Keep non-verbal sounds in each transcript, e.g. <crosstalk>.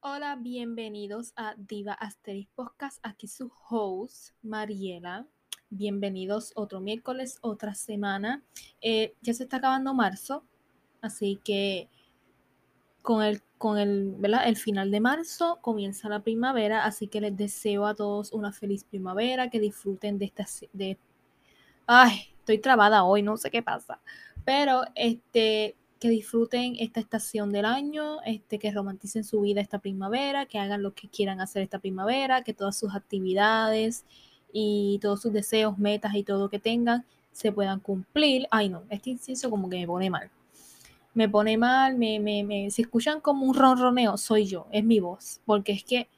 Hola, bienvenidos a Diva Asterix Podcast. Aquí su host, Mariela. Bienvenidos otro miércoles, otra semana. Eh, ya se está acabando marzo, así que con el, con el, el final de marzo comienza la primavera, así que les deseo a todos una feliz primavera, que disfruten de esta... De... Ay, estoy trabada hoy, no sé qué pasa. Pero este, que disfruten esta estación del año, este, que romanticen su vida esta primavera, que hagan lo que quieran hacer esta primavera, que todas sus actividades y todos sus deseos, metas y todo que tengan se puedan cumplir. Ay no, este inciso como que me pone mal. Me pone mal, me, me, me, si escuchan como un ronroneo, soy yo, es mi voz, porque es que,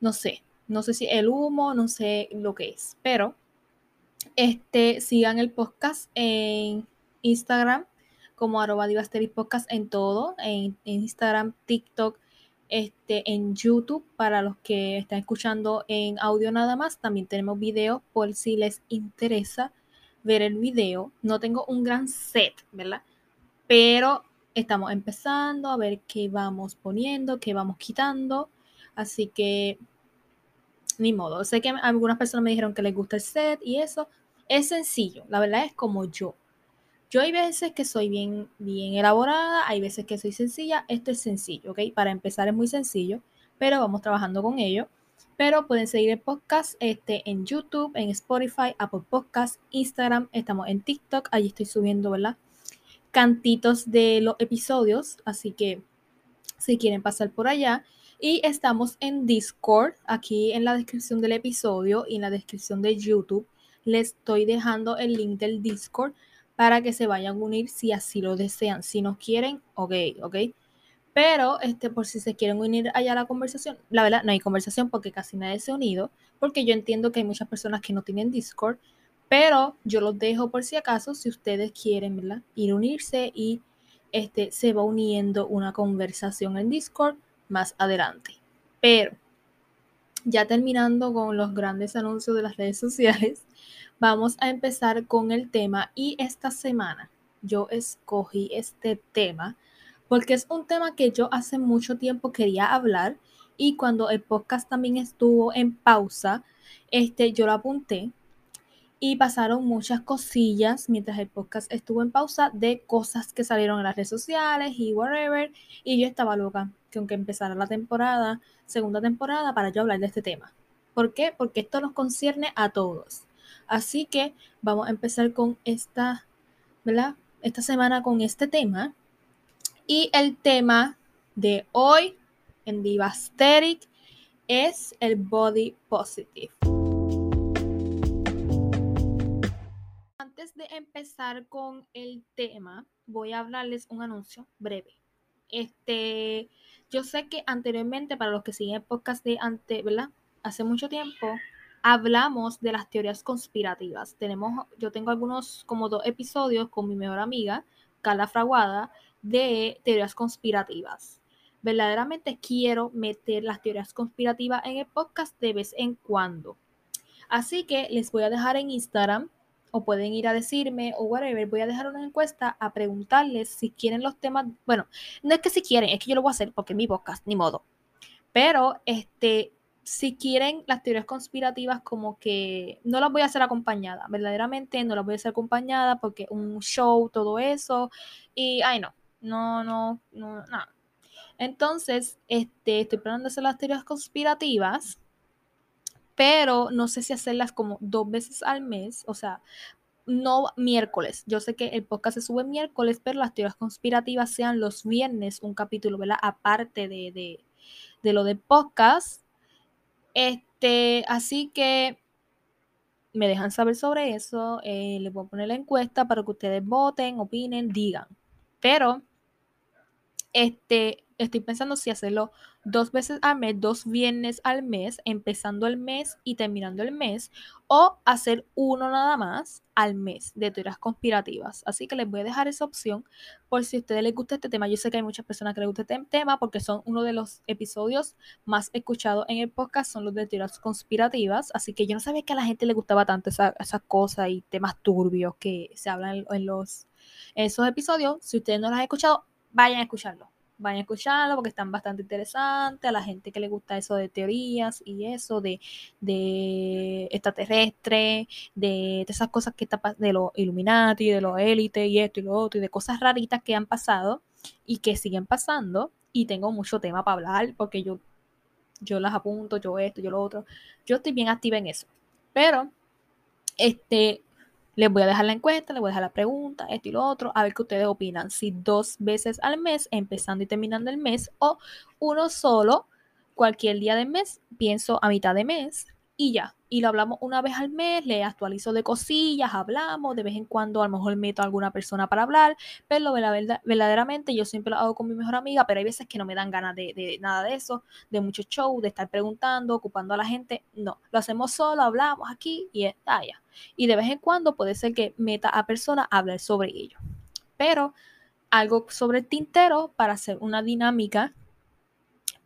no sé, no sé si el humo, no sé lo que es, pero este, sigan el podcast en Instagram como arroba podcast en todo, en, Instagram, TikTok, este, en YouTube para los que están escuchando en audio nada más. También tenemos videos por si les interesa ver el video. No tengo un gran set, ¿verdad? Pero estamos empezando a ver qué vamos poniendo, qué vamos quitando. Así que, ni modo. Sé que algunas personas me dijeron que les gusta el set y eso. Es sencillo. La verdad es como yo. Yo hay veces que soy bien, bien elaborada, hay veces que soy sencilla. Esto es sencillo, ¿ok? Para empezar es muy sencillo, pero vamos trabajando con ello. Pero pueden seguir el podcast este, en YouTube, en Spotify, Apple Podcast, Instagram, estamos en TikTok, allí estoy subiendo, ¿verdad? Cantitos de los episodios, así que si quieren pasar por allá. Y estamos en Discord, aquí en la descripción del episodio y en la descripción de YouTube. Les estoy dejando el link del Discord para que se vayan a unir si así lo desean. Si no quieren, ok, ok. Pero este, por si se quieren unir allá a la conversación, la verdad no hay conversación porque casi nadie se ha unido, porque yo entiendo que hay muchas personas que no tienen Discord, pero yo los dejo por si acaso, si ustedes quieren, ¿verdad? Ir a unirse y este, se va uniendo una conversación en Discord más adelante. Pero ya terminando con los grandes anuncios de las redes sociales, vamos a empezar con el tema y esta semana yo escogí este tema porque es un tema que yo hace mucho tiempo quería hablar y cuando el podcast también estuvo en pausa, este yo lo apunté y pasaron muchas cosillas mientras el podcast estuvo en pausa de cosas que salieron en las redes sociales y whatever y yo estaba loca que aunque empezara la temporada, segunda temporada para yo hablar de este tema. ¿Por qué? Porque esto nos concierne a todos. Así que vamos a empezar con esta, ¿verdad? Esta semana con este tema. Y el tema de hoy en Divasteric es el body positive. Antes de empezar con el tema, voy a hablarles un anuncio breve. Este, yo sé que anteriormente, para los que siguen el podcast de antes, ¿verdad? Hace mucho tiempo, hablamos de las teorías conspirativas. Tenemos, yo tengo algunos, como dos episodios con mi mejor amiga, Carla Fraguada, de teorías conspirativas. Verdaderamente quiero meter las teorías conspirativas en el podcast de vez en cuando. Así que les voy a dejar en Instagram o pueden ir a decirme o whatever, voy a dejar una encuesta a preguntarles si quieren los temas, bueno, no es que si quieren, es que yo lo voy a hacer porque es mi podcast, ni modo. Pero este si quieren las teorías conspirativas como que no las voy a hacer acompañada, verdaderamente no las voy a hacer acompañada porque un show, todo eso, y ay no, no, no, no, no. Entonces, este, estoy planeando hacer las teorías conspirativas, pero no sé si hacerlas como dos veces al mes, o sea, no miércoles. Yo sé que el podcast se sube miércoles, pero las teorías conspirativas sean los viernes, un capítulo, ¿verdad? Aparte de, de, de lo de podcast este, así que me dejan saber sobre eso. Eh, les voy a poner la encuesta para que ustedes voten, opinen, digan. Pero este, estoy pensando si hacerlo dos veces al mes, dos viernes al mes, empezando el mes y terminando el mes, o hacer uno nada más al mes de teorías conspirativas. Así que les voy a dejar esa opción por si a ustedes les gusta este tema. Yo sé que hay muchas personas que les gusta este tema porque son uno de los episodios más escuchados en el podcast, son los de teorías conspirativas. Así que yo no sabía que a la gente le gustaba tanto esas esa cosas y temas turbios que se hablan en, los, esos episodios. Si ustedes no los han escuchado, vayan a escucharlo vayan a escucharlo porque están bastante interesantes. A la gente que le gusta eso de teorías y eso de, de extraterrestre, de, esas cosas que está de los Illuminati, de los élites y esto y lo otro, y de cosas raritas que han pasado y que siguen pasando. Y tengo mucho tema para hablar porque yo, yo las apunto, yo esto, yo lo otro. Yo estoy bien activa en eso. Pero, este, les voy a dejar la encuesta, les voy a dejar la pregunta, esto y lo otro, a ver qué ustedes opinan. Si dos veces al mes, empezando y terminando el mes, o uno solo, cualquier día del mes, pienso a mitad de mes, y ya. Y lo hablamos una vez al mes, le actualizo de cosillas, hablamos, de vez en cuando a lo mejor meto a alguna persona para hablar, pero verdaderamente yo siempre lo hago con mi mejor amiga, pero hay veces que no me dan ganas de, nada de eso, de mucho show, de estar preguntando, ocupando a la gente. No, lo hacemos solo, hablamos aquí y está ya. Y de vez en cuando puede ser que meta a personas a hablar sobre ello. Pero algo sobre el tintero para hacer una dinámica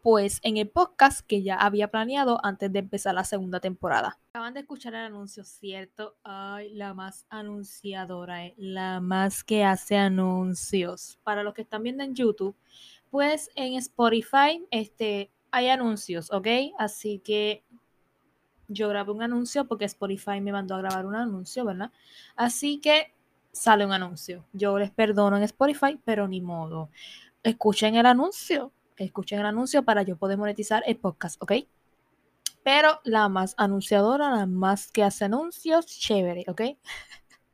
pues en el podcast que ya había planeado antes de empezar la segunda temporada. Acaban de escuchar el anuncio, ¿cierto? Ay, la más anunciadora, eh, la más que hace anuncios. Para los que están viendo en YouTube, pues en Spotify este, hay anuncios, ¿ok? Así que yo grabé un anuncio porque Spotify me mandó a grabar un anuncio, ¿verdad? Así que sale un anuncio. Yo les perdono en Spotify, pero ni modo. Escuchen el anuncio escuchen el anuncio para yo poder monetizar el podcast, ¿ok? Pero la más anunciadora, la más que hace anuncios, chévere, ¿ok?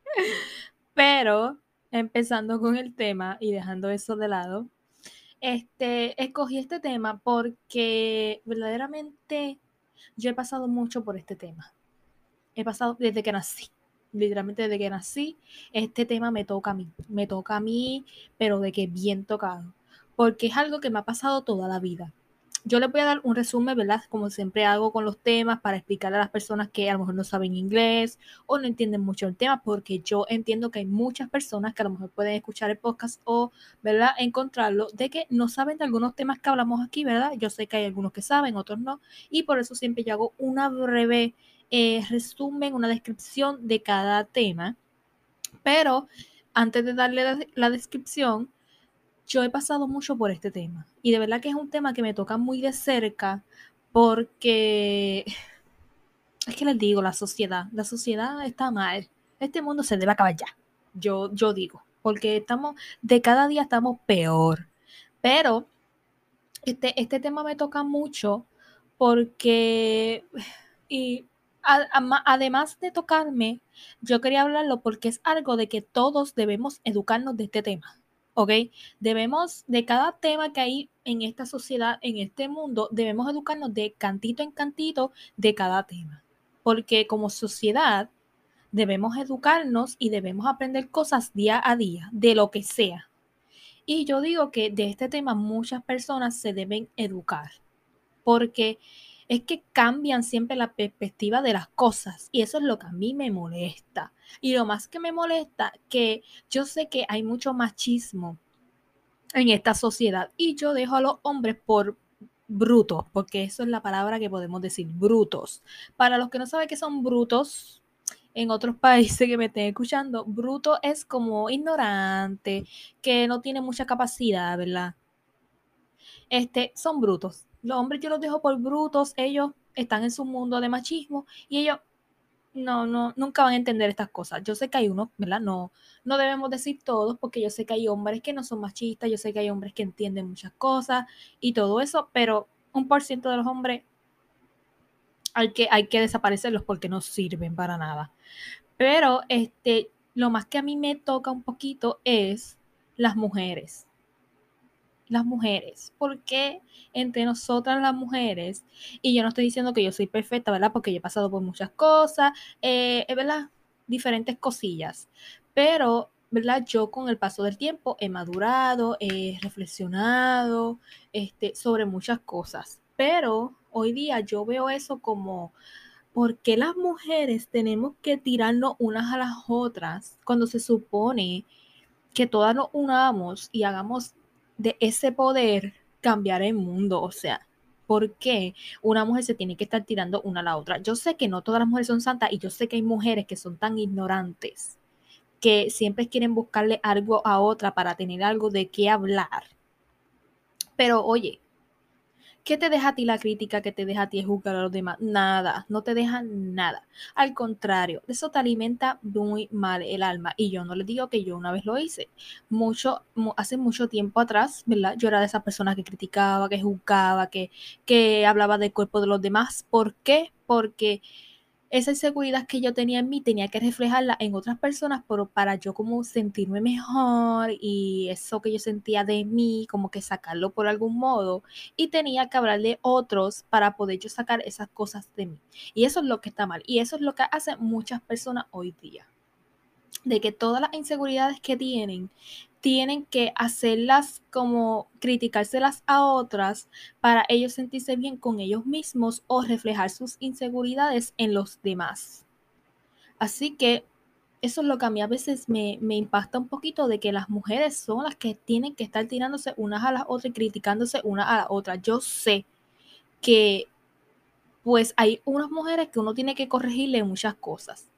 <laughs> Pero empezando con el tema y dejando eso de lado, este, escogí este tema porque verdaderamente yo he pasado mucho por este tema. He pasado desde que nací. Literalmente desde que nací, este tema me toca a mí. Me toca a mí, pero de que bien tocado porque es algo que me ha pasado toda la vida. Yo les voy a dar un resumen, ¿verdad? Como siempre hago con los temas para explicar a las personas que a lo mejor no saben inglés o no entienden mucho el tema, porque yo entiendo que hay muchas personas que a lo mejor pueden escuchar el podcast o, ¿verdad? Encontrarlo, de que no saben de algunos temas que hablamos aquí, ¿verdad? Yo sé que hay algunos que saben, otros no, y por eso siempre yo hago una breve eh, resumen, una descripción de cada tema. Pero antes de darle la descripción, yo he pasado mucho por este tema y de verdad que es un tema que me toca muy de cerca porque es que les digo, la sociedad, la sociedad está mal. Este mundo se debe acabar ya. Yo, yo digo, porque estamos, de cada día estamos peor. Pero este, este tema me toca mucho porque, y además de tocarme, yo quería hablarlo porque es algo de que todos debemos educarnos de este tema. ¿Ok? Debemos, de cada tema que hay en esta sociedad, en este mundo, debemos educarnos de cantito en cantito de cada tema. Porque como sociedad debemos educarnos y debemos aprender cosas día a día, de lo que sea. Y yo digo que de este tema muchas personas se deben educar, porque es que cambian siempre la perspectiva de las cosas y eso es lo que a mí me molesta. Y lo más que me molesta, que yo sé que hay mucho machismo en esta sociedad y yo dejo a los hombres por brutos, porque eso es la palabra que podemos decir, brutos. Para los que no saben qué son brutos, en otros <laughs> países que me estén escuchando, bruto es como ignorante, que no tiene mucha capacidad, ¿verdad? Este, son brutos. Los hombres yo los dejo por brutos, ellos están en su mundo de machismo y ellos no, no, nunca van a entender estas cosas. Yo sé que hay unos, ¿verdad? No, no debemos decir todos, porque yo sé que hay hombres que no son machistas, yo sé que hay hombres que entienden muchas cosas y todo eso, pero un por ciento de los hombres hay que, hay que desaparecerlos porque no sirven para nada. Pero este, lo más que a mí me toca un poquito es las mujeres las mujeres. porque entre nosotras las mujeres? Y yo no estoy diciendo que yo soy perfecta, ¿verdad? Porque yo he pasado por muchas cosas, eh, ¿verdad? Diferentes cosillas. Pero ¿verdad? Yo con el paso del tiempo he madurado, he reflexionado este, sobre muchas cosas, pero hoy día yo veo eso como, ¿por qué las mujeres tenemos que tirarnos unas a las otras cuando se supone que todas nos unamos y hagamos de ese poder cambiar el mundo? O sea, ¿por qué una mujer se tiene que estar tirando una a la otra? Yo sé que no todas las mujeres son santas y yo sé que hay mujeres que son tan ignorantes que siempre quieren buscarle algo a otra para tener algo de qué hablar. Pero oye, ¿Qué te deja a ti la crítica? ¿Qué te deja a ti juzgar a los demás? Nada, no te deja nada. Al contrario, eso te alimenta muy mal el alma. Y yo no les digo que yo una vez lo hice. Mucho, hace mucho tiempo atrás, ¿verdad? Yo era de esas personas que criticaba, que juzgaba, que, que hablaba del cuerpo de los demás. ¿Por qué? Porque esa inseguridad que yo tenía en mí tenía que reflejarla en otras personas, pero para yo como sentirme mejor y eso que yo sentía de mí, como que sacarlo por algún modo, y tenía que hablar de otros para poder yo sacar esas cosas de mí. Y eso es lo que está mal, y eso es lo que hacen muchas personas hoy día de que todas las inseguridades que tienen tienen que hacerlas como criticárselas a otras para ellos sentirse bien con ellos mismos o reflejar sus inseguridades en los demás. Así que eso es lo que a mí a veces me, me, impacta un poquito de que las mujeres son las que tienen que estar tirándose unas a las otras y criticándose una a la otra. Yo sé que pues hay unas mujeres que uno tiene que corregirle muchas cosas,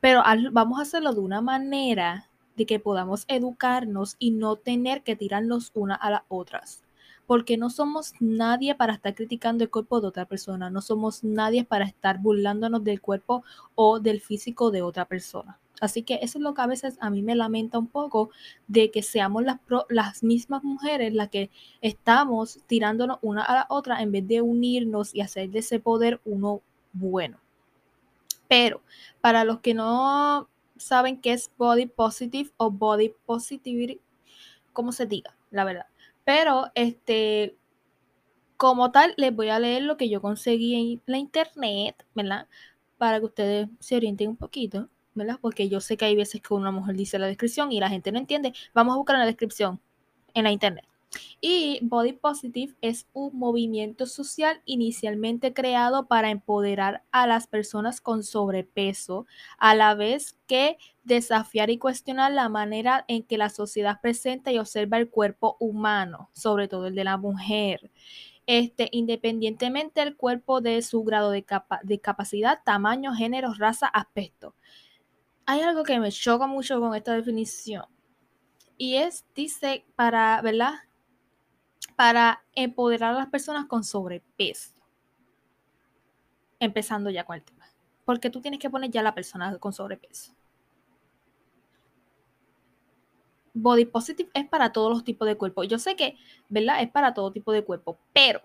pero vamos a hacerlo de una manera de que podamos educarnos y no tener que tirarnos una a las otras. Porque no somos nadie para estar criticando el cuerpo de otra persona, no somos nadie para estar burlándonos del cuerpo o del físico de otra persona. Así que eso es lo que a veces a mí me lamenta un poco de que seamos las, las mismas mujeres las que estamos tirándonos una a la otra en vez de unirnos y hacer de ese poder uno bueno. Pero para los que no saben qué es body positive o body positivity, como se diga, la verdad. Pero este, como tal, les voy a leer lo que yo conseguí en la internet, ¿verdad? Para que ustedes se orienten un poquito, ¿verdad? Porque yo sé que hay veces que una mujer dice la descripción y la gente no entiende. Vamos a buscar en la descripción en la internet. Y Body Positive es un movimiento social inicialmente creado para empoderar a las personas con sobrepeso, a la vez que desafiar y cuestionar la manera en que la sociedad presenta y observa el cuerpo humano, sobre todo el de la mujer. Este, independientemente del cuerpo de su grado de, de capacidad, tamaño, género, raza, aspecto. Hay algo que me choca mucho con esta definición. Y es, dice, para, ¿verdad? Para empoderar a las personas con sobrepeso. Empezando ya con el tema. Porque tú tienes que poner ya a la persona con sobrepeso. Body positive es para todos los tipos de cuerpo. Yo sé que, ¿verdad? Es para todo tipo de cuerpo, pero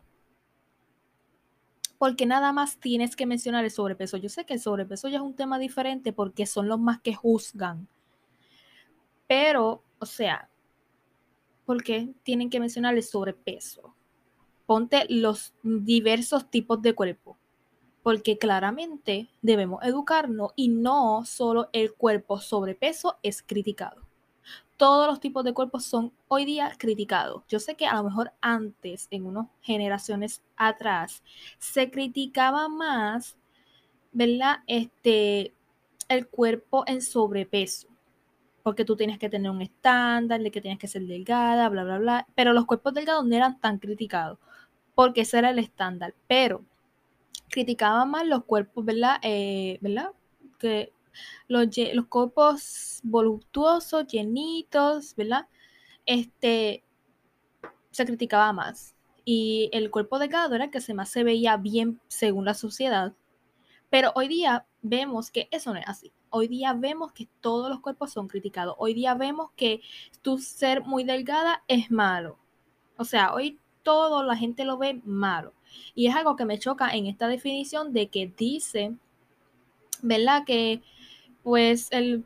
porque nada más tienes que mencionar el sobrepeso. Yo sé que el sobrepeso ya es un tema diferente porque son los más que juzgan. Pero, o sea, porque tienen que mencionar el sobrepeso. Ponte los diversos tipos de cuerpo, porque claramente debemos educarnos y no solo el cuerpo sobrepeso es criticado. Todos los tipos de cuerpos son hoy día criticados. Yo sé que a lo mejor antes, en unas generaciones atrás, se criticaba más, ¿verdad? Este, el cuerpo en sobrepeso porque tú tienes que tener un estándar de que tienes que ser delgada, bla, bla, bla. Pero los cuerpos delgados no eran tan criticados, porque ese era el estándar. Pero criticaban más los cuerpos, ¿verdad? Eh, ¿Verdad? Que los, los cuerpos voluptuosos, llenitos, ¿verdad? Este, se criticaba más. Y el cuerpo delgado era el que se más se veía bien según la sociedad. Pero hoy día vemos que eso no es así. Hoy día vemos que todos los cuerpos son criticados. Hoy día vemos que tu ser muy delgada es malo. O sea, hoy todo la gente lo ve malo. Y es algo que me choca en esta definición de que dice, ¿verdad? Que pues el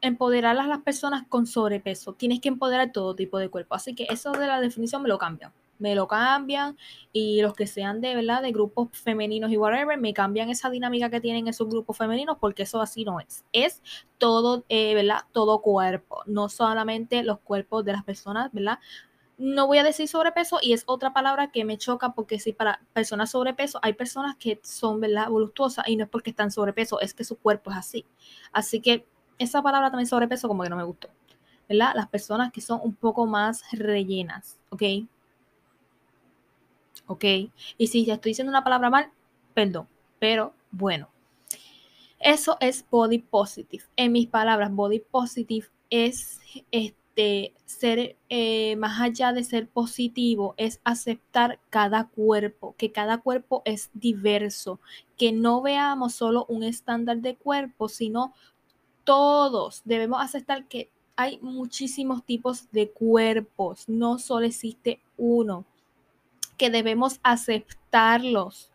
empoderar a las personas con sobrepeso. Tienes que empoderar todo tipo de cuerpo. Así que eso de la definición me lo cambia. Me lo cambian y los que sean de verdad de grupos femeninos y whatever, me cambian esa dinámica que tienen esos grupos femeninos porque eso así no es. Es todo, eh, ¿verdad? Todo cuerpo, no solamente los cuerpos de las personas, ¿verdad? No voy a decir sobrepeso y es otra palabra que me choca porque si para personas sobrepeso hay personas que son, ¿verdad? Voluptuosas y no es porque están sobrepeso, es que su cuerpo es así. Así que esa palabra también sobrepeso como que no me gustó. ¿verdad? Las personas que son un poco más rellenas, ¿ok? ¿Ok? Y si ya estoy diciendo una palabra mal, perdón, pero bueno. Eso es body positive. En mis palabras, body positive es este ser eh, más allá de ser positivo, es aceptar cada cuerpo, que cada cuerpo es diverso, que no veamos solo un estándar de cuerpo, sino todos debemos aceptar que hay muchísimos tipos de cuerpos, no solo existe uno, que debemos aceptarlos,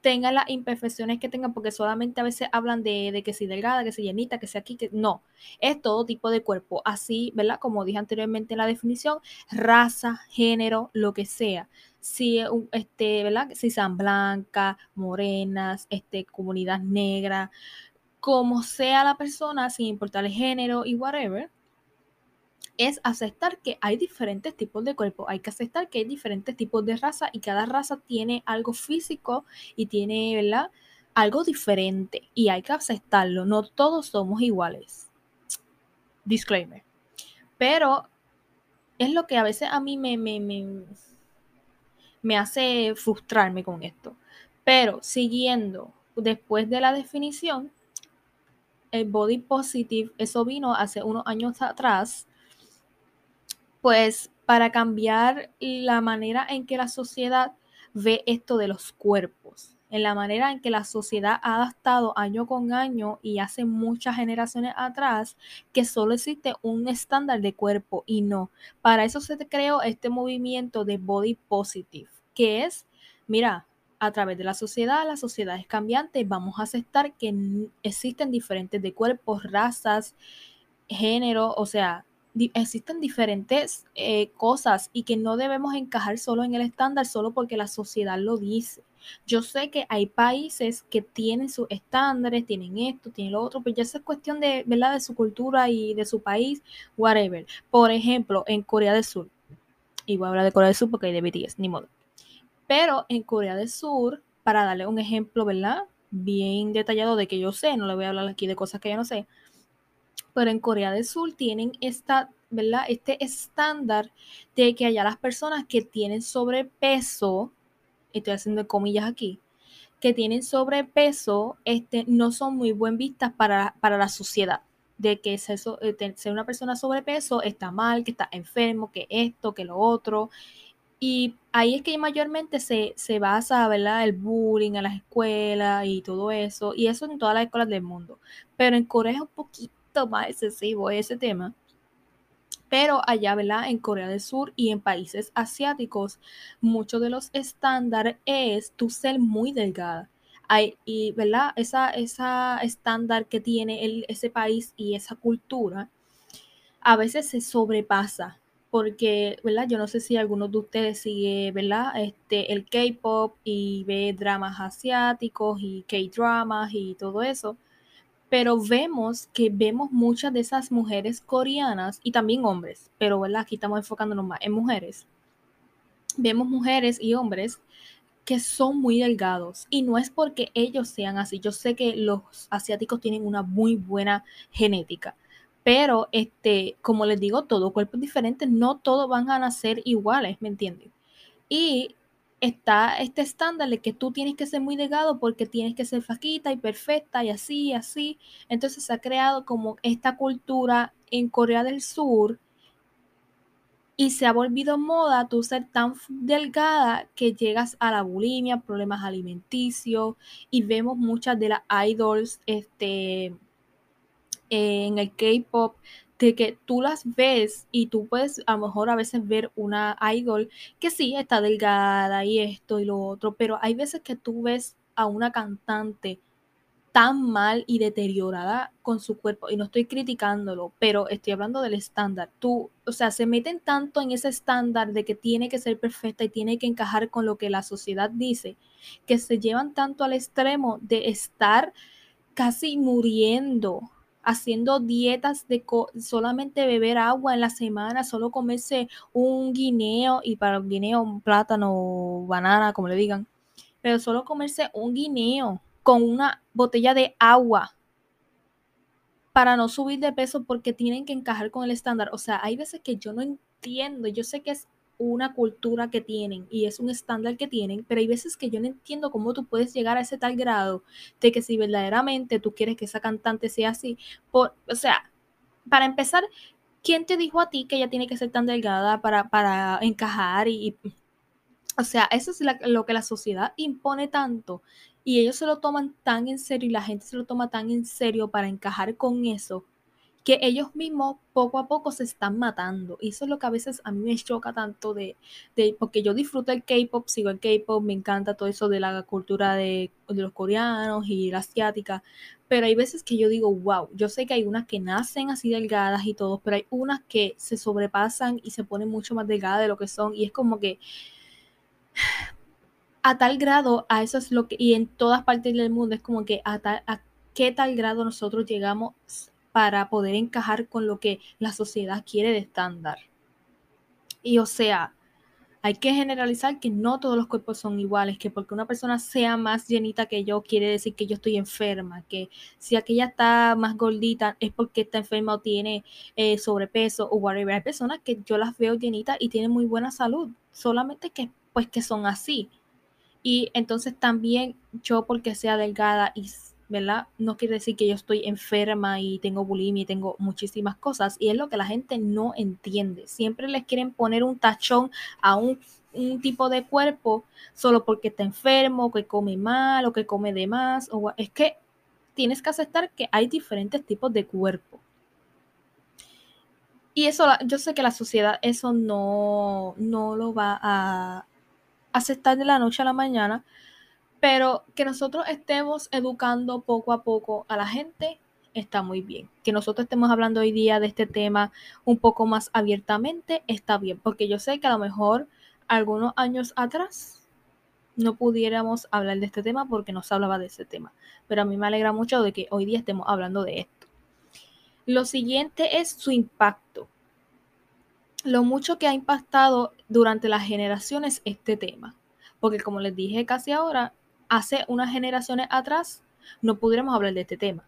tengan las imperfecciones que tengan, porque solamente a veces hablan de, que si delgada, que si llenita, que sea aquí, que no, es todo tipo de cuerpo, así, ¿verdad? Como dije anteriormente en la definición, raza, género, lo que sea. Si, este, ¿verdad? si sean blancas, morenas, este, comunidad negra, como sea la persona, sin importar el género y whatever, es aceptar que hay diferentes tipos de cuerpo, hay que aceptar que hay diferentes tipos de raza y cada raza tiene algo físico y tiene, ¿verdad? Algo diferente y hay que aceptarlo, no todos somos iguales. Disclaimer. Pero es lo que a veces a mí me, me, me, me hace frustrarme con esto. Pero siguiendo después de la definición, el body positive, eso vino hace unos años atrás pues para cambiar la manera en que la sociedad ve esto de los cuerpos, en la manera en que la sociedad ha adaptado año con año y hace muchas generaciones atrás que solo existe un estándar de cuerpo y no. Para eso se creó este movimiento de body positive, que es, mira, a través de la sociedad, la sociedad es cambiante, vamos a aceptar que existen diferentes de cuerpos, razas, género, o sea, existen diferentes eh, cosas y que no debemos encajar solo en el estándar solo porque la sociedad lo dice. Yo sé que hay países que tienen sus estándares, tienen esto, tienen lo otro, pero ya es cuestión de, ¿verdad? de su cultura y de su país, whatever. Por ejemplo, en Corea del Sur, y voy a hablar de Corea del Sur porque hay de BTS, ni modo. Pero en Corea del Sur, para darle un ejemplo, ¿verdad? Bien detallado de que yo sé, no le voy a hablar aquí de cosas que yo no sé pero en Corea del Sur tienen esta, ¿verdad? Este estándar de que allá las personas que tienen sobrepeso, estoy haciendo comillas aquí, que tienen sobrepeso, este, no son muy buen vistas para, para la sociedad. De que eh, ser una persona sobrepeso está mal, que está enfermo, que esto, que lo otro. Y ahí es que mayormente se, se basa, ¿verdad? El bullying en las escuelas y todo eso. Y eso en todas las escuelas del mundo. Pero en Corea es un poquito más excesivo ese tema. Pero allá, ¿verdad? En Corea del Sur y en países asiáticos, muchos de los estándares es tu ser muy delgada. Hay, y, ¿verdad? Esa, esa estándar que tiene el, ese país y esa cultura a veces se sobrepasa. Porque, ¿verdad? Yo no sé si algunos de ustedes sigue, ¿verdad? Este, el K-pop y ve dramas asiáticos y K-dramas y todo eso pero vemos que vemos muchas de esas mujeres coreanas y también hombres, pero ¿verdad? aquí estamos enfocándonos más en mujeres. Vemos mujeres y hombres que son muy delgados y no es porque ellos sean así. Yo sé que los asiáticos tienen una muy buena genética, pero este, como les digo, todo cuerpo es diferente, no todos van a nacer iguales, ¿me entienden? Y está este estándar de que tú tienes que ser muy delgado porque tienes que ser flaquita y perfecta y así, y así. Entonces se ha creado como esta cultura en Corea del Sur y se ha volvido moda tú ser tan delgada que llegas a la bulimia, problemas alimenticios y vemos muchas de las idols este, en el K-pop de que tú las ves y tú puedes a lo mejor a veces ver una idol que sí está delgada y esto y lo otro, pero hay veces que tú ves a una cantante tan mal y deteriorada con su cuerpo, y no estoy criticándolo, pero estoy hablando del estándar. Tú, o sea, se meten tanto en ese estándar de que tiene que ser perfecta y tiene que encajar con lo que la sociedad dice, que se llevan tanto al extremo de estar casi muriendo haciendo dietas de solamente beber agua en la semana, solo comerse un guineo y para un guineo un plátano, banana, como le digan, pero solo comerse un guineo con una botella de agua para no subir de peso porque tienen que encajar con el estándar. O sea, hay veces que yo no entiendo, yo sé que es una cultura que tienen y es un estándar que tienen, pero hay veces que yo no entiendo cómo tú puedes llegar a ese tal grado de que si verdaderamente tú quieres que esa cantante sea así, por, o sea, para empezar, ¿quién te dijo a ti que ella tiene que ser tan delgada para, para encajar? Y, o sea, eso es lo que la sociedad impone tanto y ellos se lo toman tan en serio y la gente se lo toma tan en serio para encajar con eso que ellos mismos poco a poco se están matando. Y eso es lo que a veces a mí me choca tanto de, de porque yo disfruto el K-pop, sigo el K-pop, me encanta todo eso de la cultura de, de, los coreanos y la asiática, pero hay veces que yo digo, wow, yo sé que hay unas que nacen así delgadas y todo, pero hay unas que se sobrepasan y se ponen mucho más delgadas de lo que son y es como que a tal grado, a eso es lo que, y en todas partes del mundo es como que a, tal, a qué tal grado nosotros llegamos para poder encajar con lo que la sociedad quiere de estándar. Y o sea, hay que generalizar que no todos los cuerpos son iguales, que porque una persona sea más llenita que yo quiere decir que yo estoy enferma, que si aquella está más gordita es porque está enferma o tiene eh, sobrepeso o whatever. Hay personas que yo las veo llenitas y tienen muy buena salud, solamente que pues que son así. Y entonces también yo porque sea delgada y ¿verdad? No quiere decir que yo estoy enferma y tengo bulimia y tengo muchísimas cosas. Y es lo que la gente no entiende. Siempre les quieren poner un tachón a un, tipo de cuerpo solo porque está enfermo, que come mal o que come de más. O, es que tienes que aceptar que hay diferentes tipos de cuerpo. Y eso, yo sé que la sociedad eso no, no lo va a aceptar de la noche a la mañana, pero que nosotros estemos educando poco a poco a la gente está muy bien. Que nosotros estemos hablando hoy día de este tema un poco más abiertamente está bien, porque yo sé que a lo mejor algunos años atrás no pudiéramos hablar de este tema porque no se hablaba de ese tema. Pero a mí me alegra mucho de que hoy día estemos hablando de esto. Lo siguiente es su impacto. Lo mucho que ha impactado durante las generaciones este tema. Porque como les dije casi ahora, hace unas generaciones atrás no pudiéramos hablar de este tema.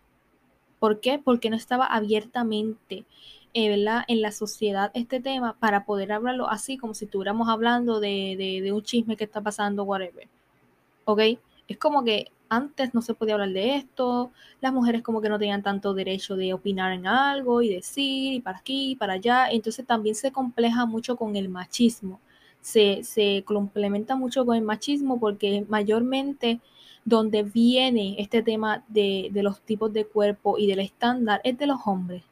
¿Por qué? Porque no estaba abiertamente eh, en la sociedad este tema para poder hablarlo así como si estuviéramos hablando de, de un chisme que está pasando, whatever. ¿Ok? Es como que antes no se podía hablar de esto, las mujeres como que no tenían tanto derecho de opinar en algo y decir y para aquí y para allá, entonces también se compleja mucho con el machismo se, complementa mucho con el machismo porque mayormente donde viene este tema de, los tipos de cuerpo y del estándar es de los hombres.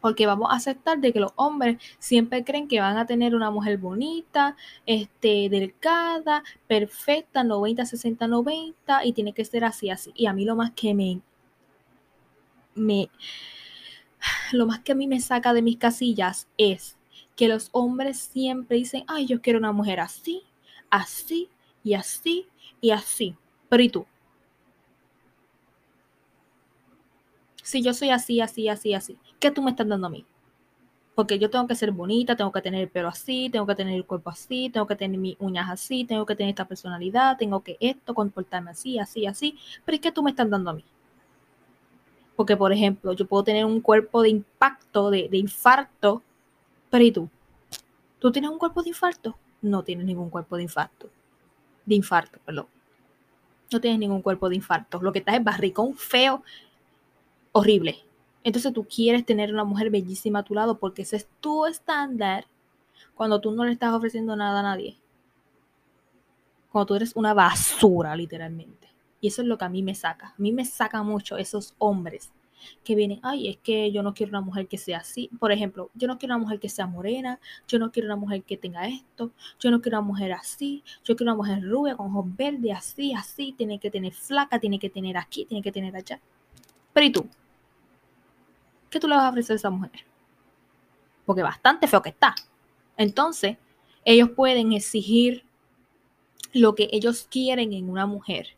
Porque vamos a aceptar de que los hombres siempre creen que van a tener una mujer bonita, este, delgada, perfecta, 90, 60, 90, y tiene que ser así, así. Y a mí lo más que me, lo más que a mí me saca de mis casillas es que los hombres siempre dicen, ay, yo quiero una mujer así, así y así y así. Pero ¿y tú? Si yo soy así, así, así, así, ¿qué tú me estás dando a mí? Porque yo tengo que ser bonita, tengo que tener el pelo así, tengo que tener el cuerpo así, tengo que tener mis uñas así, tengo que tener esta personalidad, tengo que esto, comportarme así, así, así. Pero ¿y qué tú me estás dando a mí? Porque, por ejemplo, yo puedo tener un cuerpo de impacto, de, de infarto, pero ¿y tú? ¿Tú tienes un cuerpo de infarto? No tienes ningún cuerpo de infarto. De infarto, perdón. No tienes ningún cuerpo de infarto. Lo que estás es barricón feo, horrible. Entonces tú quieres tener una mujer bellísima a tu lado porque ese es tu estándar cuando tú no le estás ofreciendo nada a nadie. Cuando tú eres una basura, literalmente. Y eso es lo que a mí me saca. A mí me saca mucho esos hombres que vienen, ay, es que yo no quiero una mujer que sea así. Por ejemplo, yo no quiero una mujer que sea morena, yo no quiero una mujer que tenga esto, yo no quiero una mujer así, yo quiero una mujer rubia con ojos verdes, así, así, tiene que tener flaca, tiene que tener aquí, tiene que tener allá. Pero ¿y tú? ¿Qué tú le vas a ofrecer a esa mujer? Porque bastante feo que está. Entonces, ellos pueden exigir lo que ellos quieren en una mujer.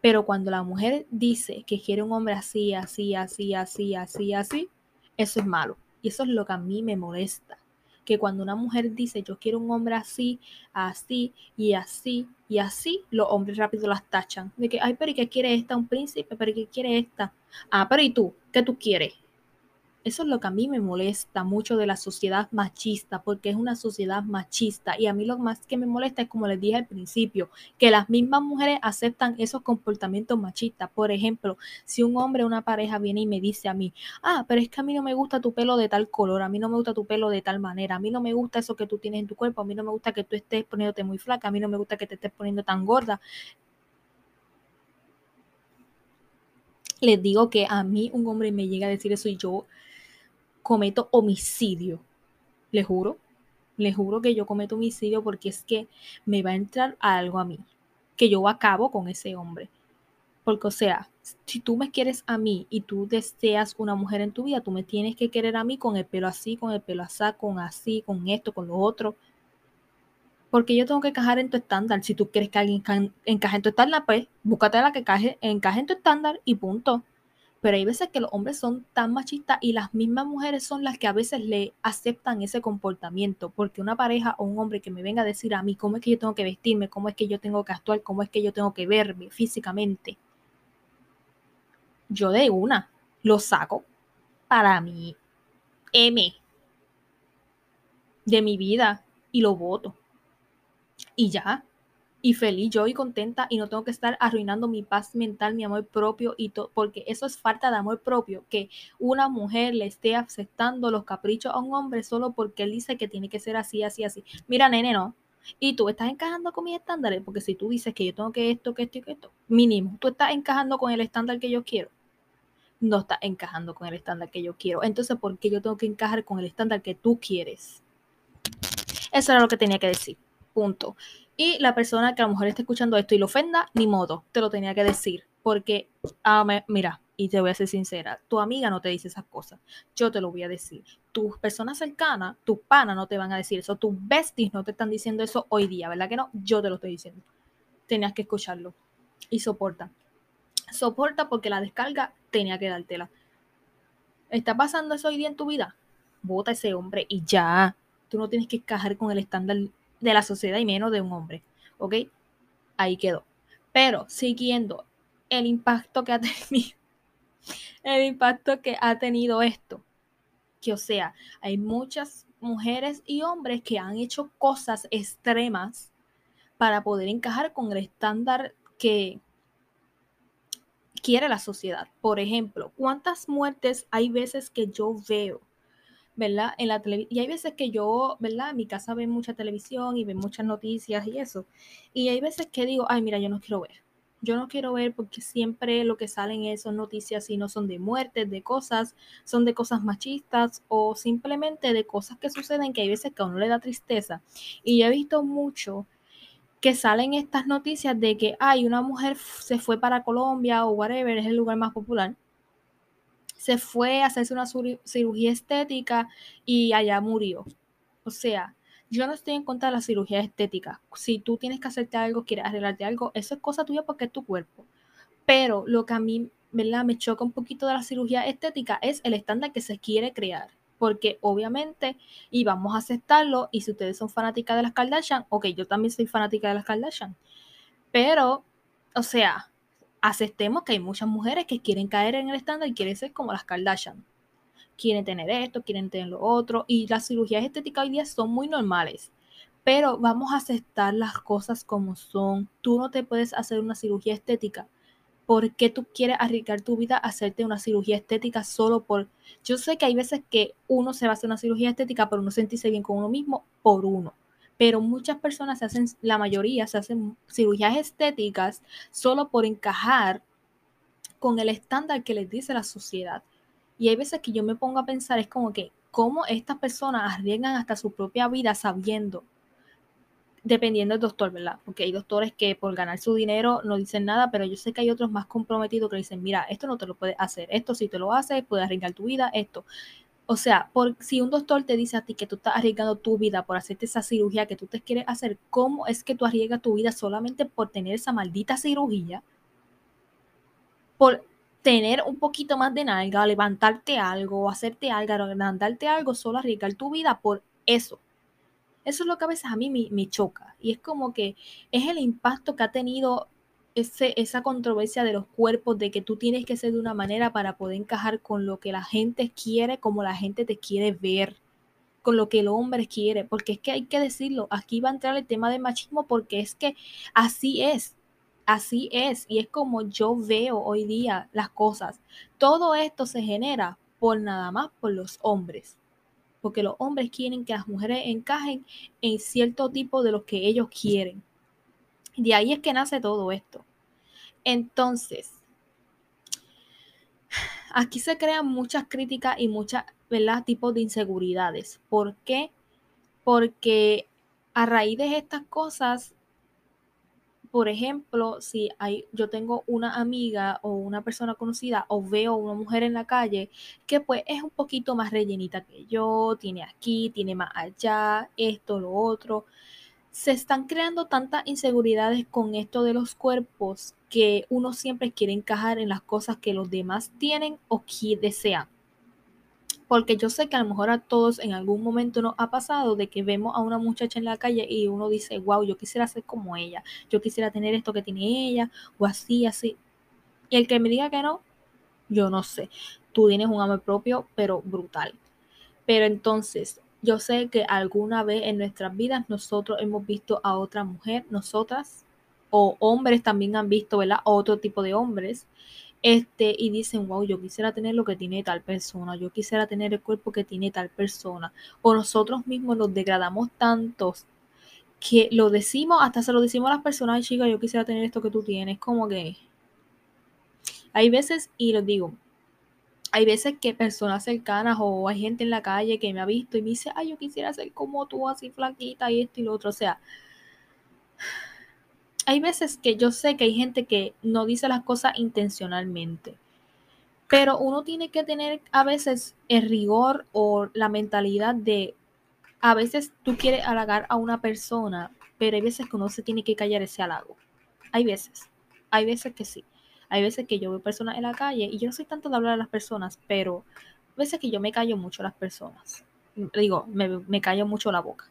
Pero cuando la mujer dice que quiere un hombre así, así, así, así, así, así, eso es malo. Y eso es lo que a mí me molesta. Que cuando una mujer dice yo quiero un hombre así, así y así y así, los hombres rápido las tachan. De que, ay, pero ¿y qué quiere esta? Un príncipe, pero ¿qué quiere esta? Ah, pero ¿y tú? ¿Qué tú quieres? Eso es lo que a mí me molesta mucho de la sociedad machista, porque es una sociedad machista. Y a mí lo más que me molesta es, como les dije al principio, que las mismas mujeres aceptan esos comportamientos machistas. Por ejemplo, si un hombre una pareja viene y me dice a mí, ah, pero es que a mí no me gusta tu pelo de tal color, a mí no me gusta tu pelo de tal manera, a mí no me gusta eso que tú tienes en tu cuerpo, a mí no me gusta que tú estés poniéndote muy flaca, a mí no me gusta que te estés poniendo tan gorda. Les digo que a mí un hombre me llega a decir eso y yo cometo homicidio. Le juro, le juro que yo cometo homicidio porque es que me va a entrar algo a mí, que yo acabo con ese hombre. Porque, o sea, si tú me quieres a mí y tú deseas una mujer en tu vida, tú me tienes que querer a mí con el pelo así, con el pelo así, con así, con esto, con lo otro. Porque yo tengo que encajar en tu estándar. Si tú quieres que alguien encaje en tu estándar, pues búscate la que encaje, encaje en tu estándar y punto. Pero hay veces que los hombres son tan machistas y las mismas mujeres son las que a veces le aceptan ese comportamiento. Porque una pareja o un hombre que me venga a decir a mí cómo es que yo tengo que vestirme, cómo es que yo tengo que actuar, cómo es que yo tengo que verme físicamente, yo de una lo saco para mi M de mi vida y lo voto. Y ya, y feliz, yo y contenta y no tengo que estar arruinando mi paz mental, mi amor propio y todo, porque eso es falta de amor propio, que una mujer le esté aceptando los caprichos a un hombre solo porque él dice que tiene que ser así, así, así. Mira, nene, no. Y tú estás encajando con mis estándares, porque si tú dices que yo tengo que esto, que esto y que esto, mínimo, tú estás encajando con el estándar que yo quiero. No estás encajando con el estándar que yo quiero. Entonces, ¿por qué yo tengo que encajar con el estándar que tú quieres? Eso era lo que tenía que decir. Punto. Y la persona que a lo mejor está escuchando esto y lo ofenda, ni modo, te lo tenía que decir. Porque, ah, mira, y te voy a ser sincera, tu amiga no te dice esas cosas. Yo te lo voy a decir. Tus personas cercanas, tus panas no te van a decir eso. Tus besties no te están diciendo eso hoy día, ¿verdad que no? Yo te lo estoy diciendo. Tenías que escucharlo. Y soporta. Soporta porque la descarga tenía que dártela. ¿Está pasando eso hoy día en tu vida? Vota ese hombre y ya. Tú no tienes que encajar con el estándar de la sociedad y menos de un hombre. ¿Ok? Ahí quedó. Pero siguiendo el impacto que ha <laughs> tenido, el impacto que ha tenido esto, que o sea, hay muchas mujeres y hombres que han hecho cosas extremas para poder encajar con el estándar que quiere la sociedad. Por ejemplo, ¿cuántas muertes hay veces que yo veo ¿verdad? En la y hay veces que yo, ¿verdad? En mi casa ven mucha televisión y ven muchas noticias y eso. Y hay veces que digo, ay, mira, yo no quiero ver. Yo no quiero ver porque siempre lo que salen en esas noticias y no son de muertes, de cosas, son de cosas machistas o simplemente de cosas que suceden que hay veces que a uno le da tristeza. Y he visto mucho que salen estas noticias de que hay una mujer se fue para Colombia o whatever, es el lugar más popular se fue a hacerse una cirugía estética y allá murió. O sea, yo no estoy en contra de la cirugía estética. Si tú tienes que hacerte algo, quieres arreglarte algo, eso es cosa tuya porque es tu cuerpo. Pero lo que a mí, ¿verdad? Me choca un poquito de la cirugía estética es el estándar que se quiere crear. Porque obviamente, y vamos a aceptarlo, y si ustedes son fanáticas de las Kardashian, ok, yo también soy fanática de las Kardashian. Pero, o sea, aceptemos que hay muchas mujeres que quieren caer en el estándar y quieren ser como las Kardashian. Quieren tener esto, quieren tener lo otro. Y las cirugías estéticas hoy día son muy normales. Pero vamos a aceptar las cosas como son. Tú no te puedes hacer una cirugía estética. ¿Por qué tú quieres arriesgar tu vida a hacerte una cirugía estética solo por... Yo sé que hay veces que uno se va a hacer una cirugía estética por no sentirse bien con uno mismo por uno pero muchas personas se hacen, la mayoría se hacen cirugías estéticas solo por encajar con el estándar que les dice la sociedad. Y hay veces que yo me pongo a pensar, es como que, ¿cómo estas personas arriesgan hasta su propia vida sabiendo? Dependiendo del doctor, ¿verdad? Porque hay doctores que por ganar su dinero no dicen nada, pero yo sé que hay otros más comprometidos que dicen, mira, esto no te lo puedes hacer, esto si te lo haces, puedes arriesgar tu vida, esto. O sea, por, si un doctor te dice a ti que tú estás arriesgando tu vida por hacerte esa cirugía que tú te quieres hacer, ¿cómo es que tú arriesgas tu vida solamente por tener esa maldita cirugía? Por tener un poquito más de nalga, levantarte algo, hacerte algo, levantarte algo, solo arriesgar tu vida por eso. Eso es lo que a veces a mí me choca. Y es como que es el impacto que ha tenido esa controversia de los cuerpos, de que tú tienes que ser de una manera para poder encajar con lo que la gente quiere, como la gente te quiere ver, con lo que el hombre quiere, porque es que hay que decirlo, aquí va a entrar el tema del machismo, porque es que así es, así es, y es como yo veo hoy día las cosas. Todo esto se genera por nada más por los hombres porque los hombres quieren que las mujeres encajen en cierto tipo de lo que ellos quieren. De ahí es que nace todo esto. Entonces, aquí se crean muchas críticas y muchos tipos de inseguridades. ¿Por qué? Porque a raíz de estas cosas, por ejemplo, si hay, yo tengo una amiga o una persona conocida o veo una mujer en la calle que pues es un poquito más rellenita que yo, tiene aquí, tiene más allá, esto, lo otro se están creando tantas inseguridades con esto de los cuerpos que uno siempre quiere encajar en las cosas que los demás tienen o que desean. Porque yo sé que a lo mejor a todos en algún momento nos ha pasado de que vemos a una muchacha en la calle y uno dice, wow, yo quisiera ser como ella, yo quisiera tener esto que tiene ella, o así, así. Y el que me diga que no, yo no sé. Tú tienes un amor propio, pero brutal. Pero entonces, yo sé que alguna vez en nuestras vidas nosotros hemos visto a otra mujer, nosotras, o hombres también han visto, ¿verdad? Otro tipo de hombres, este, y dicen, wow, yo quisiera tener lo que tiene tal persona, yo quisiera tener el cuerpo que tiene tal persona, o nosotros mismos nos degradamos tantos que lo decimos, hasta se lo decimos a las personas, ay chica, yo quisiera tener esto que tú tienes, como que hay veces, y les digo, hay veces que personas cercanas o hay gente en la calle que me ha visto y me dice, ay, yo quisiera ser como tú, así flaquita y esto y lo otro. O sea, hay veces que yo sé que hay gente que no dice las cosas intencionalmente, pero uno tiene que tener a veces el rigor o la mentalidad de, a veces tú quieres halagar a una persona, pero hay veces que uno se tiene que callar ese halago. Hay veces, hay veces que sí. Hay veces que yo veo personas en la calle y yo no soy tanto de hablar a las personas, pero a veces que yo me callo mucho a las personas. Digo, me, me callo mucho la boca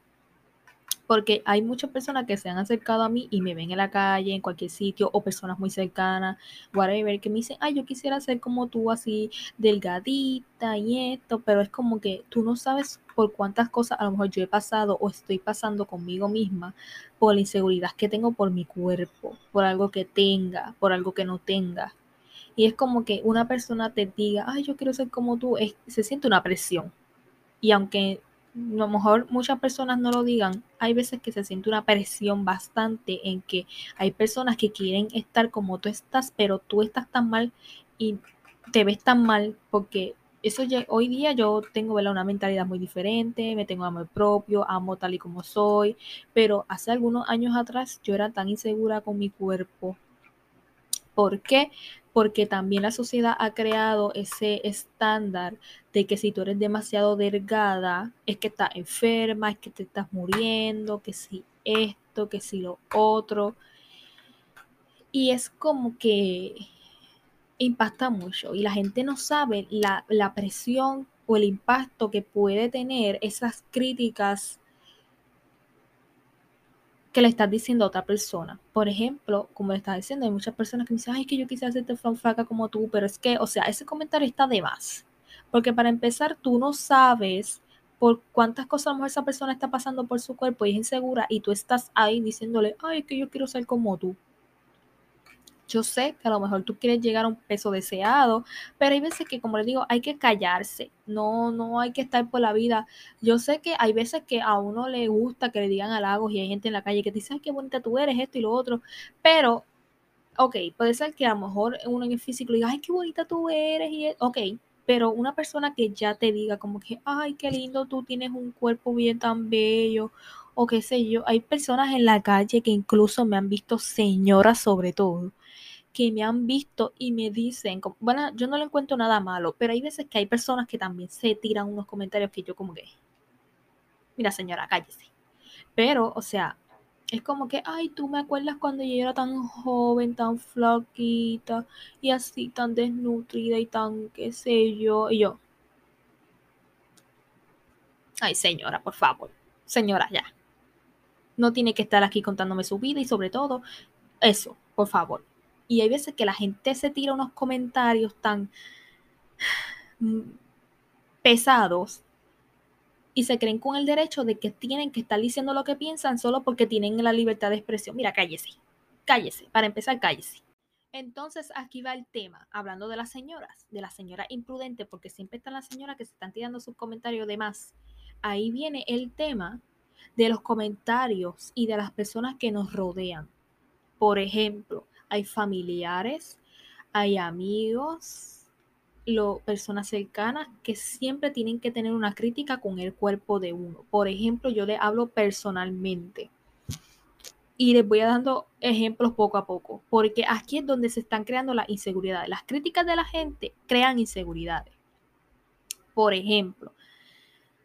porque hay muchas personas que se han acercado a mí y me ven en la calle, en cualquier sitio, o personas muy cercanas, whatever, que me dicen, ay, yo quisiera ser como tú, así delgadita y esto, pero es como que tú no sabes por cuántas cosas a lo mejor yo he pasado o estoy pasando conmigo misma, por la inseguridad que tengo por mi cuerpo, por algo que tenga, por algo que no tenga. Y es como que una persona te diga, ay, yo quiero ser como tú, se siente una presión. Y aunque a lo mejor muchas personas no lo digan, hay veces que se siente una presión bastante en que hay personas que quieren estar como tú estás, pero tú estás tan mal y te ves tan mal porque eso ya, hoy día yo tengo una mentalidad muy diferente, me tengo amor propio, amo tal y como soy, pero hace algunos años atrás yo era tan insegura con mi cuerpo. ¿Por qué? Porque también la sociedad ha creado ese estándar de que si tú eres demasiado delgada, es que estás enferma, es que te estás muriendo, que si esto, que si lo otro. Y es como que impacta mucho y la gente no sabe la, la presión o el impacto que puede tener esas críticas que le estás diciendo a otra persona. Por ejemplo, como le estás diciendo, hay muchas personas que me dicen, ay, que yo quisiera hacerte flaca como tú, pero es que, o sea, ese comentario está de más. Porque para empezar, tú no sabes por cuántas cosas a lo mejor esa persona está pasando por su cuerpo y es insegura y tú estás ahí diciéndole, ay, es que yo quiero ser como tú. Yo sé que a lo mejor tú quieres llegar a un peso deseado, pero hay veces que, como les digo, hay que callarse. No, no hay que estar por la vida. Yo sé que hay veces que a uno le gusta que le digan halagos y hay gente en la calle que te dice, ay, qué bonita tú eres, esto y lo otro. Pero ok, puede ser que a lo mejor uno en el físico diga, ay, qué bonita tú eres, y ok, pero una persona que ya te diga como que, ay, qué lindo, tú tienes un cuerpo bien tan bello, o qué sé yo, hay personas en la calle que incluso me han visto, señoras sobre todo, que me han visto y me dicen, bueno, yo no le encuentro nada malo, pero hay veces que hay personas que también se tiran unos comentarios que yo como que, mira señora, cállese. Pero, o sea, es como que, ay, tú me acuerdas cuando yo era tan joven, tan flaquita y así tan desnutrida y tan qué sé yo. Y yo, ay, señora, por favor, señora, ya. No tiene que estar aquí contándome su vida y sobre todo, eso, por favor. Y hay veces que la gente se tira unos comentarios tan pesados y se creen con el derecho de que tienen que estar diciendo lo que piensan solo porque tienen la libertad de expresión. Mira, cállese, cállese, para empezar, cállese. Entonces aquí va el tema, hablando de las señoras, de la señora imprudente, porque siempre están las señoras que se están tirando sus comentarios de más. Ahí viene el tema de los comentarios y de las personas que nos rodean. Por ejemplo, hay familiares, hay amigos, personas cercanas que siempre tienen que tener una crítica con el cuerpo de uno. Por ejemplo, yo le hablo personalmente y les voy dando ejemplos poco a poco, porque aquí es donde se están creando las inseguridades. Las críticas de la gente crean inseguridades. Por ejemplo,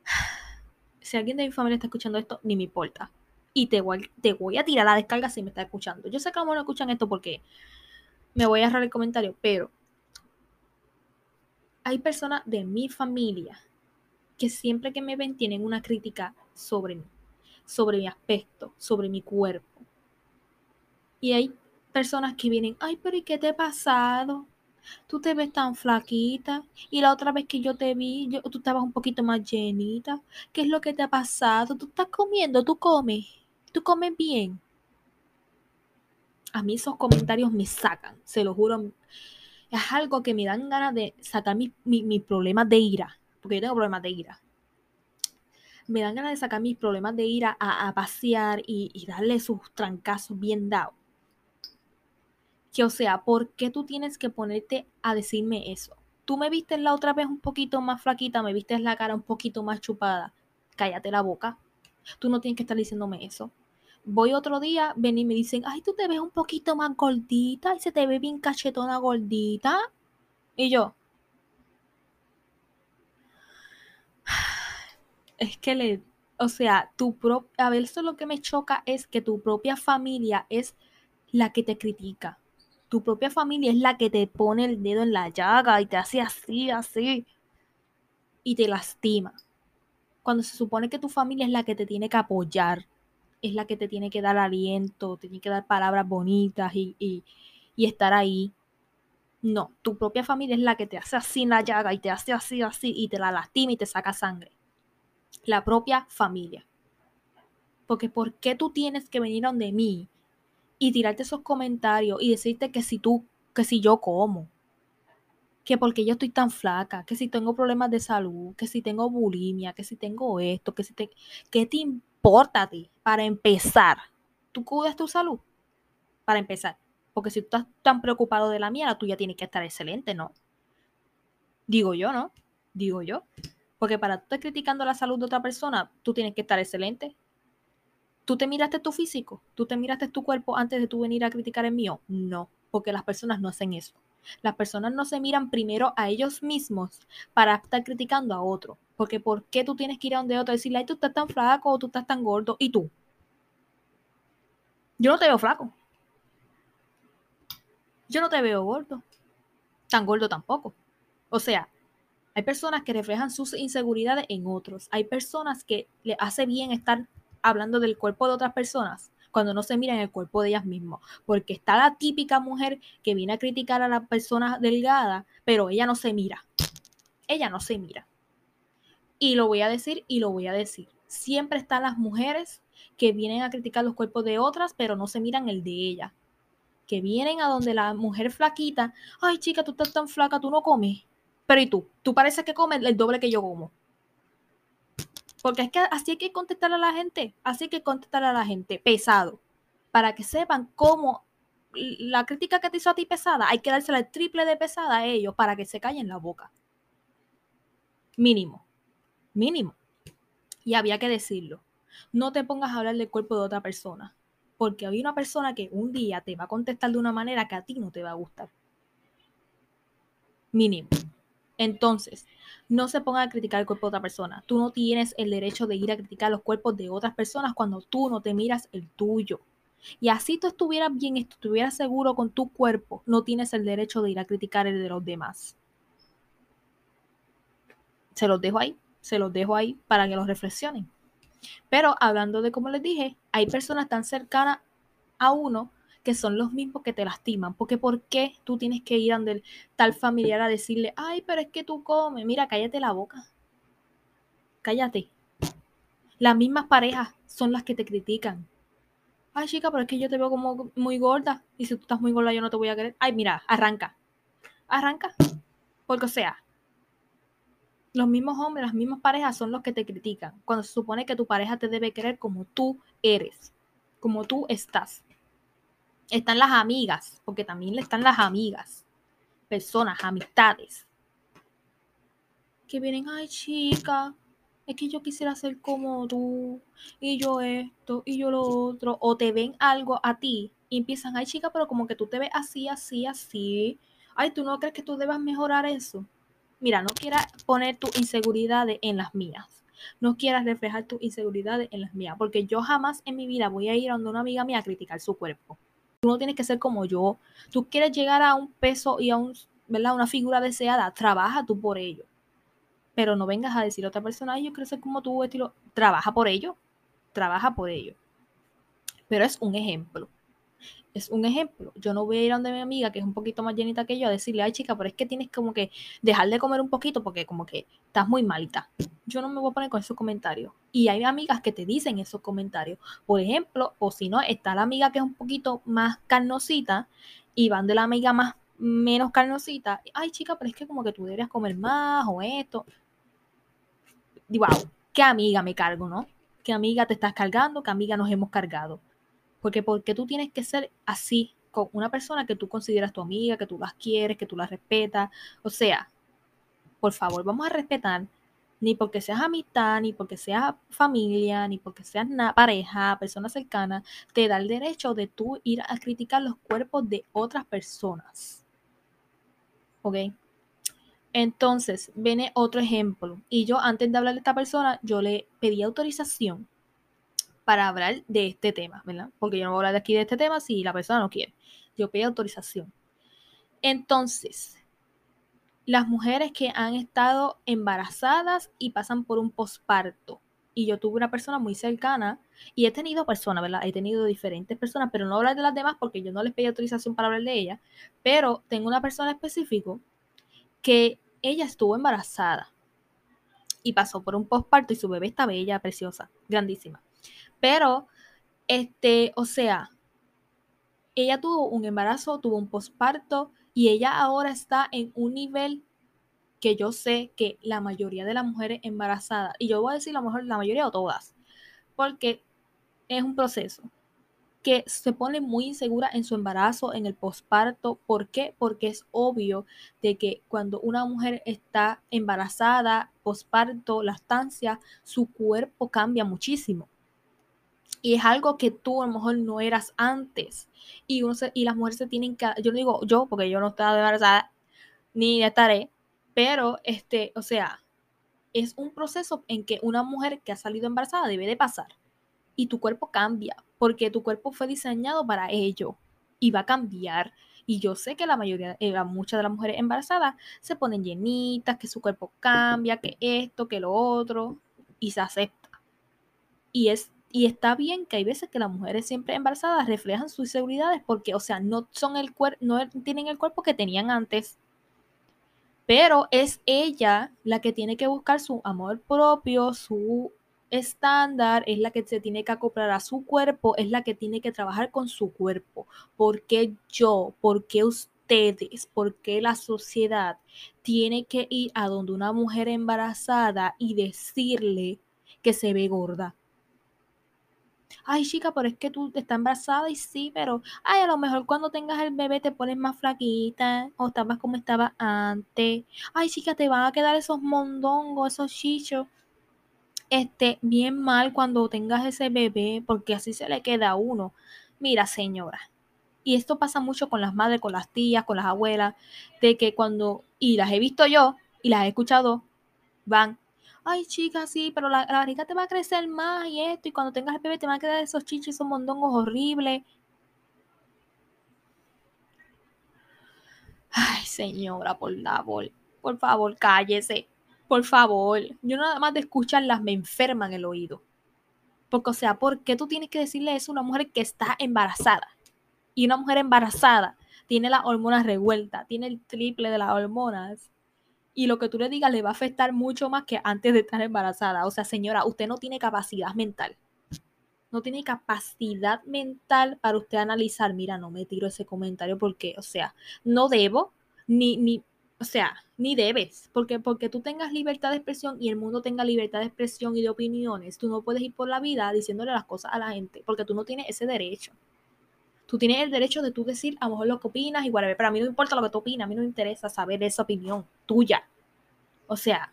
<sighs> si alguien de mi familia está escuchando esto, ni me importa. Y te voy, te voy a tirar la descarga si me está escuchando. Yo sé que no escuchan esto porque me voy a agarrar el comentario, pero hay personas de mi familia que siempre que me ven tienen una crítica sobre mí, sobre mi aspecto, sobre mi cuerpo. Y hay personas que vienen, ay, pero ¿y qué te ha pasado? Tú te ves tan flaquita y la otra vez que yo te vi, yo, tú estabas un poquito más llenita. ¿Qué es lo que te ha pasado? Tú estás comiendo, tú comes, tú comes bien. A mí esos comentarios me sacan, se lo juro es algo que me dan ganas de sacar mis mi, problemas de ira, porque yo tengo problemas de ira. Me dan ganas de sacar mis problemas de ira a, pasear y, darle sus trancazos bien dados. Que o sea, ¿por qué tú tienes que ponerte a decirme eso? Tú me viste la otra vez un poquito más flaquita, me viste la cara un poquito más chupada. Cállate la boca. Tú no tienes que estar diciéndome eso voy otro día, ven y me dicen, ay, tú te ves un poquito más gordita y se te ve bien cachetona gordita. Y yo, <sighs> es que le, o sea, tu propia, a ver, eso lo que me choca es que tu propia familia es la que te critica. Tu propia familia es la que te pone el dedo en la llaga y te hace así, así. Y te lastima. Cuando se supone que tu familia es la que te tiene que apoyar es la que te tiene que dar aliento, te tiene que dar palabras bonitas y, estar ahí. No, tu propia familia es la que te hace así la llaga y te hace así, así y te la lastima y te saca sangre. La propia familia. Porque ¿por qué tú tienes que venir donde mí y tirarte esos comentarios y decirte que si tú, que si yo como? Que porque yo estoy tan flaca, que si tengo problemas de salud, que si tengo bulimia, que si tengo esto, que si te... ¿Qué te ti para empezar. Tú cuidas tu salud para empezar. Porque si tú estás tan preocupado de la mía, la tuya tiene que estar excelente, ¿no? Digo yo, ¿no? Digo yo. Porque para tú estar criticando la salud de otra persona, tú tienes que estar excelente. ¿Tú te miraste tu físico? ¿Tú te miraste tu cuerpo antes de tú venir a criticar el mío? No, porque las personas no hacen eso. Las personas no se miran primero a ellos mismos para estar criticando a otro. Porque ¿por qué tú tienes que ir a donde otro y decirle, ay, tú estás tan flaco o tú estás tan gordo? ¿Y tú? Yo no te veo flaco. Yo no te veo gordo. Tan gordo tampoco. O sea, hay personas que reflejan sus inseguridades en otros. Hay personas que le hace bien estar hablando del cuerpo de otras personas cuando no se miran el cuerpo de ellas mismas. Porque está la típica mujer que viene a criticar a la persona delgada, pero ella no se mira. Ella no se mira. Y lo voy a decir y lo voy a decir. Siempre están las mujeres que vienen a criticar los cuerpos de otras, pero no se miran el de ella. Que vienen a donde la mujer flaquita, ay chica, tú estás tan flaca, tú no comes. Pero ¿y tú? Tú pareces que comes el doble que yo como. Porque es que así hay que contestar a la gente, así hay que contestar a la gente, pesado, para que sepan cómo la crítica que te hizo a ti pesada, hay que dársela el triple de pesada a ellos para que se callen la boca. Mínimo. Mínimo. Y había que decirlo. No te pongas a hablar del cuerpo de otra persona. Porque hay una persona que un día te va a contestar de una manera que a ti no te va a gustar. Mínimo. Entonces, no se ponga a criticar el cuerpo de otra persona. Tú no tienes el derecho de ir a criticar los cuerpos de otras personas cuando tú no te miras el tuyo. Y así tú estuvieras bien, estuvieras seguro con tu cuerpo, no tienes el derecho de ir a criticar el de los demás. Se los dejo ahí, se los dejo ahí para que los reflexionen. Pero hablando de como les dije, hay personas tan cercanas a uno que son los mismos que te lastiman. Porque ¿por qué tú tienes que ir ante tal familiar a decirle, ay, pero es que tú comes, mira, cállate la boca. Cállate. Las mismas parejas son las que te critican. Ay, chica, pero es que yo te veo como muy gorda. Y si tú estás muy gorda, yo no te voy a querer. Ay, mira, arranca. Arranca. Porque, o sea, los mismos hombres, las mismas parejas son los que te critican. Cuando se supone que tu pareja te debe querer como tú eres, como tú estás. Están las amigas, porque también le están las amigas, personas, amistades, que vienen, ay chica, es que yo quisiera ser como tú, y yo esto, y yo lo otro, o te ven algo a ti y empiezan, ay chica, pero como que tú te ves así, así, así, ay, tú no crees que tú debas mejorar eso. Mira, no quieras poner tus inseguridades en las mías. No quieras reflejar tus inseguridades en las mías, porque yo jamás en mi vida voy a ir a una amiga mía a criticar su cuerpo. Tú no tienes que ser como yo. Tú quieres llegar a un peso y a un, ¿verdad? una figura deseada. Trabaja tú por ello. Pero no vengas a decir a otra persona, yo quiero ser como tú, estilo. Trabaja por ello. Trabaja por ello. Pero es un ejemplo es un ejemplo. Yo no voy a ir a donde mi amiga, que es un poquito más llenita que yo, a decirle, ay chica, pero es que tienes como que dejar de comer un poquito porque como que estás muy malita. Yo no me voy a poner con esos comentarios. Y hay amigas que te dicen esos comentarios. Por ejemplo, o si no, está la amiga que es un poquito más carnosita y van de la amiga más menos carnosita. Ay chica, pero es que como que tú deberías comer más o esto. Wow, qué amiga me cargo, ¿no? ¿Qué amiga te estás cargando? ¿Qué amiga nos hemos cargado? Porque porque tú tienes que ser así con una persona que tú consideras tu amiga, que tú las quieres, que tú las respetas. O sea, por favor, vamos a respetar ni porque seas amistad, ni porque seas familia, ni porque seas pareja, persona cercana, te da el derecho de tú ir a criticar los cuerpos de otras personas. ¿Ok? Entonces, viene otro ejemplo. Y yo, antes de hablar de esta persona, yo le pedí autorización para hablar de este tema, ¿verdad? Porque yo no voy a hablar de aquí de este tema si la persona no quiere. Yo pido autorización. Entonces, las mujeres que han estado embarazadas y pasan por un posparto. Y yo tuve una persona muy cercana y he tenido personas, ¿verdad? He tenido diferentes personas, pero no hablar de las demás porque yo no les pedí autorización para hablar de ella. Pero tengo una persona específica que ella estuvo embarazada y pasó por un posparto y su bebé está bella, preciosa, grandísima. Pero, este, o sea, ella tuvo un embarazo, tuvo un posparto y ella ahora está en un nivel que yo sé que la mayoría de las mujeres embarazadas, y yo voy a decir a lo mejor la mayoría o todas, porque es un proceso que se pone muy insegura en su embarazo, en el posparto. ¿Por qué? Porque es obvio de que cuando una mujer está embarazada, posparto, lactancia, su cuerpo cambia muchísimo. Y es algo que tú a lo mejor no eras antes. Y, uno y las mujeres se tienen que, yo no digo yo, porque yo no estaba embarazada, ni estaré, pero este, o sea, es un proceso en que una mujer que ha salido embarazada debe de pasar. Y tu cuerpo cambia, porque tu cuerpo fue diseñado para ello y va a cambiar. Y yo sé que la mayoría, eh, muchas de las mujeres embarazadas se ponen llenitas, que su cuerpo cambia, que esto, que lo otro, y se acepta. Y es y está bien que hay veces que las mujeres siempre embarazadas reflejan sus inseguridades porque, o sea, no, son el no tienen el cuerpo que tenían antes. Pero es ella la que tiene que buscar su amor propio, su estándar, es la que se tiene que acoplar a su cuerpo, es la que tiene que trabajar con su cuerpo. ¿Por qué yo? ¿Por qué ustedes? ¿Por qué la sociedad tiene que ir a donde una mujer embarazada y decirle que se ve gorda? Ay chica, pero es que tú estás embarazada y sí, pero, ay, a lo mejor cuando tengas el bebé te pones más flaquita o estabas como estaba antes. Ay chica, te van a quedar esos mondongos, esos chichos. Este, bien mal cuando tengas ese bebé, porque así se le queda a uno. Mira, señora, y esto pasa mucho con las madres, con las tías, con las abuelas, de que cuando, y las he visto yo y las he escuchado, van, ay chica, sí, pero la, la barriga te va a crecer más y esto, y cuando tengas el bebé te van a quedar esos chichos, esos mondongos horribles. Ay, señora, por favor, por favor, cállese. Por favor, yo nada más de escucharlas me enferman el oído. Porque, o sea, ¿por qué tú tienes que decirle eso a una mujer que está embarazada? Y una mujer embarazada tiene las hormonas revueltas, tiene el triple de las hormonas. Y lo que tú le digas le va a afectar mucho más que antes de estar embarazada. O sea, señora, usted no tiene capacidad mental. No tiene capacidad mental para usted analizar, mira, no me tiro ese comentario porque, o sea, no debo, ni, ni, o sea, ni debes, porque porque tú tengas libertad de expresión y el mundo tenga libertad de expresión y de opiniones, tú no puedes ir por la vida diciéndole las cosas a la gente, porque tú no tienes ese derecho. Tú tienes el derecho de tú decir a lo mejor lo que opinas y whatever, pero a mí no importa lo que tú opinas, a mí no me interesa saber esa opinión tuya. O sea,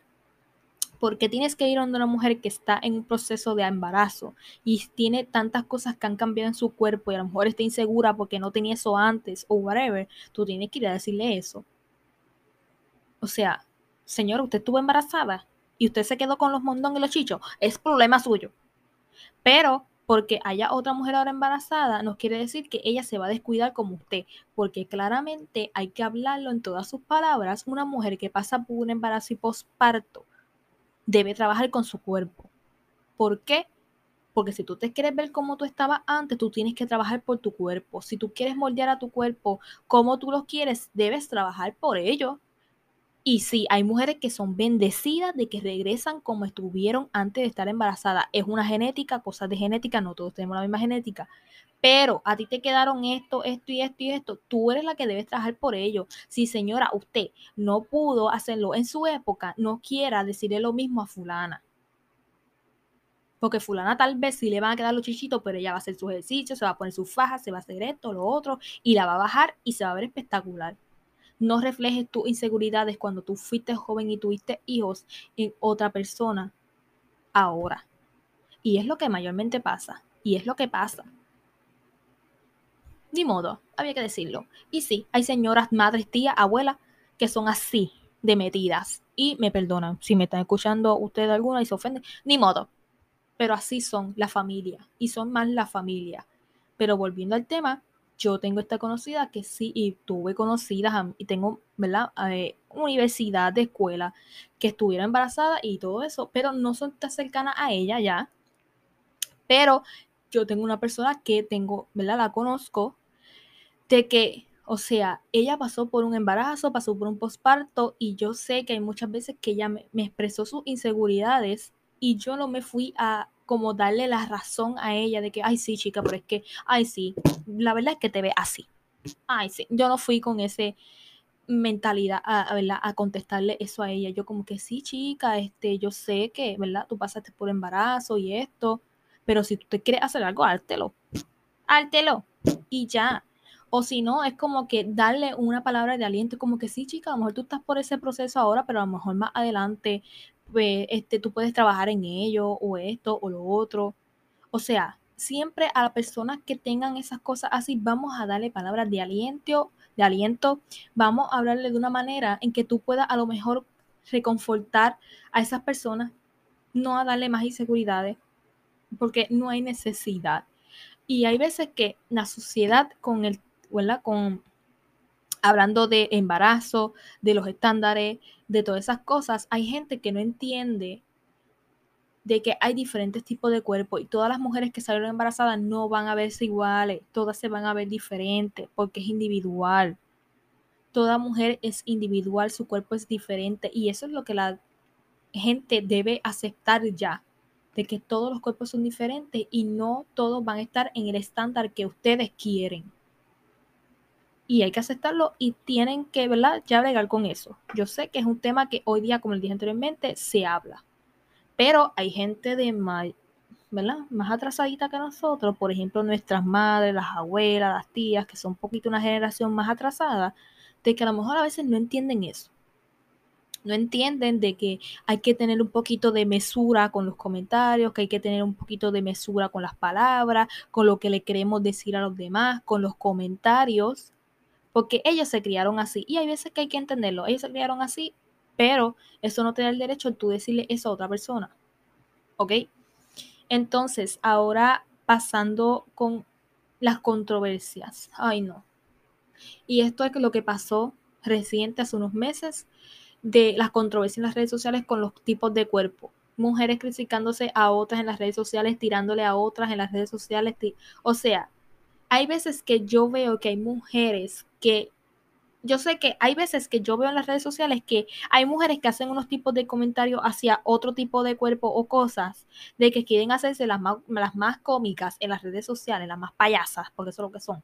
porque tienes que ir a una mujer que está en un proceso de embarazo y tiene tantas cosas que han cambiado en su cuerpo y a lo mejor está insegura porque no tenía eso antes o whatever, tú tienes que ir a decirle eso. O sea, señor, usted estuvo embarazada y usted se quedó con los mondones y los chichos, es problema suyo. Pero porque haya otra mujer ahora embarazada, no quiere decir que ella se va a descuidar como usted, porque claramente hay que hablarlo en todas sus palabras. Una mujer que pasa por un embarazo y posparto debe trabajar con su cuerpo. ¿Por qué? Porque si tú te quieres ver como tú estabas antes, tú tienes que trabajar por tu cuerpo. Si tú quieres moldear a tu cuerpo como tú lo quieres, debes trabajar por ello. Y sí, hay mujeres que son bendecidas de que regresan como estuvieron antes de estar embarazadas. Es una genética, cosas de genética, no todos tenemos la misma genética. Pero a ti te quedaron esto, esto y esto y esto. Tú eres la que debes trabajar por ello. Si señora, usted no pudo hacerlo en su época, no quiera decirle lo mismo a fulana. Porque fulana tal vez sí le van a quedar los chichitos, pero ella va a hacer su ejercicio, se va a poner su faja, se va a hacer esto, lo otro, y la va a bajar y se va a ver espectacular no reflejes tus inseguridades cuando tú fuiste joven y tuviste hijos en otra persona ahora. Y es lo que mayormente pasa. Y es lo que pasa. Ni modo, había que decirlo. Y sí, hay señoras, madres, tías, abuelas que son así de metidas. Y me perdonan si me están escuchando ustedes alguna y se ofenden. Ni modo. Pero así son la familia. Y son más la familia. Pero volviendo al tema, yo tengo esta conocida que sí, y tuve conocidas, y tengo, ¿verdad? Eh, universidad de escuela que estuviera embarazada y todo eso, pero no son tan cercanas a ella ya. Pero yo tengo una persona que tengo, ¿verdad? La conozco, de que, o sea, ella pasó por un embarazo, pasó por un posparto, y yo sé que hay muchas veces que ella me, me expresó sus inseguridades y yo no me fui a como darle la razón a ella de que, ay, sí, chica, pero es que, ay, sí, la verdad es que te ve así. Ay, sí, yo no fui con ese mentalidad a, ¿verdad? a contestarle eso a ella. Yo como que sí, chica, este, yo sé que, ¿verdad? Tú pasaste por embarazo y esto, pero si tú te quieres hacer algo, hártelo. Hártelo. Y ya. O si no, es como que darle una palabra de aliento, como que sí, chica, a lo mejor tú estás por ese proceso ahora, pero a lo mejor más adelante este, tú puedes trabajar en ello o esto o lo otro. O sea, siempre a las personas que tengan esas cosas así, vamos a darle palabras de aliento, de aliento, vamos a hablarle de una manera en que tú puedas a lo mejor reconfortar a esas personas, no a darle más inseguridades, porque no hay necesidad. Y hay veces que la sociedad con el, ¿verdad? Con hablando de embarazo, de los estándares, de todas esas cosas, hay gente que no entiende de que hay diferentes tipos de cuerpo y todas las mujeres que salieron embarazadas no van a verse iguales, todas se van a ver diferentes porque es individual. Toda mujer es individual, su cuerpo es diferente y eso es lo que la gente debe aceptar ya, de que todos los cuerpos son diferentes y no todos van a estar en el estándar que ustedes quieren y hay que aceptarlo y tienen que, ¿verdad? Ya bregar con eso. Yo sé que es un tema que hoy día, como les dije anteriormente, se habla. Pero hay gente de ¿verdad? Más atrasadita que nosotros, por ejemplo, nuestras madres, las abuelas, las tías, que son un poquito una generación más atrasada, de que a lo mejor a veces no entienden eso. No entienden de que hay que tener un poquito de mesura con los comentarios, que hay que tener un poquito de mesura con las palabras, con lo que le queremos decir a los demás, con los comentarios, porque ellos se criaron así. Y hay veces que hay que entenderlo. Ellos se criaron así, pero eso no te da el derecho a tú decirle eso a otra persona. ¿Ok? Entonces, ahora pasando con las controversias. Ay, no. Y esto es lo que pasó reciente hace unos meses de las controversias en las redes sociales con los tipos de cuerpo. Mujeres criticándose a otras en las redes sociales, tirándole a otras en las redes sociales. O sea, hay veces que yo veo que hay mujeres que yo sé que hay veces que yo veo en las redes sociales que hay mujeres que hacen unos tipos de comentarios hacia otro tipo de cuerpo o cosas, de que quieren hacerse las más, las más cómicas en las redes sociales, las más payasas, porque eso es lo que son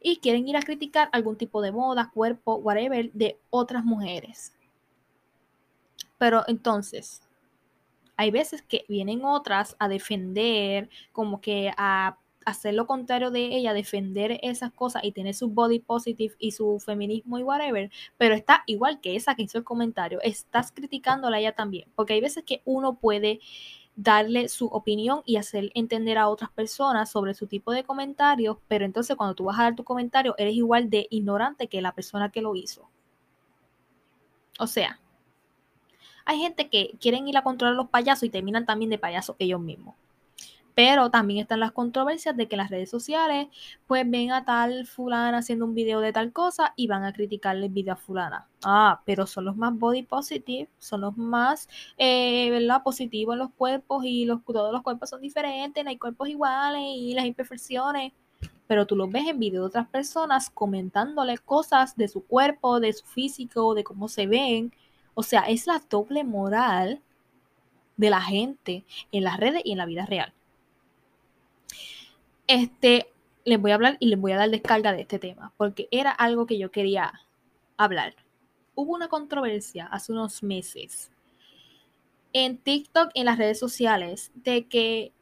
y quieren ir a criticar algún tipo de moda, cuerpo, whatever, de otras mujeres. Pero entonces, hay veces que vienen otras a defender, como que a hacer lo contrario de ella, defender esas cosas y tener su body positive y su feminismo y whatever, pero está igual que esa que hizo el comentario, estás criticándola ella también, porque hay veces que uno puede darle su opinión y hacer entender a otras personas sobre su tipo de comentarios, pero entonces cuando tú vas a dar tu comentario eres igual de ignorante que la persona que lo hizo. O sea, hay gente que quieren ir a controlar a los payasos y terminan también de payasos ellos mismos. Pero también están las controversias de que las redes sociales pues ven a tal fulana haciendo un video de tal cosa y van a criticarle el video a fulana. Ah, pero son los más body positive, son los más, eh, ¿verdad? Positivos en los cuerpos y los, todos los cuerpos son diferentes, no hay cuerpos iguales y las imperfecciones. Pero tú los ves en video de otras personas comentándole cosas de su cuerpo, de su físico, de cómo se ven. O sea, es la doble moral de la gente en las redes y en la vida real. Este, les voy a hablar y les voy a dar descarga de este tema, porque era algo que yo quería hablar. Hubo una controversia hace unos meses en TikTok, en las redes sociales, de que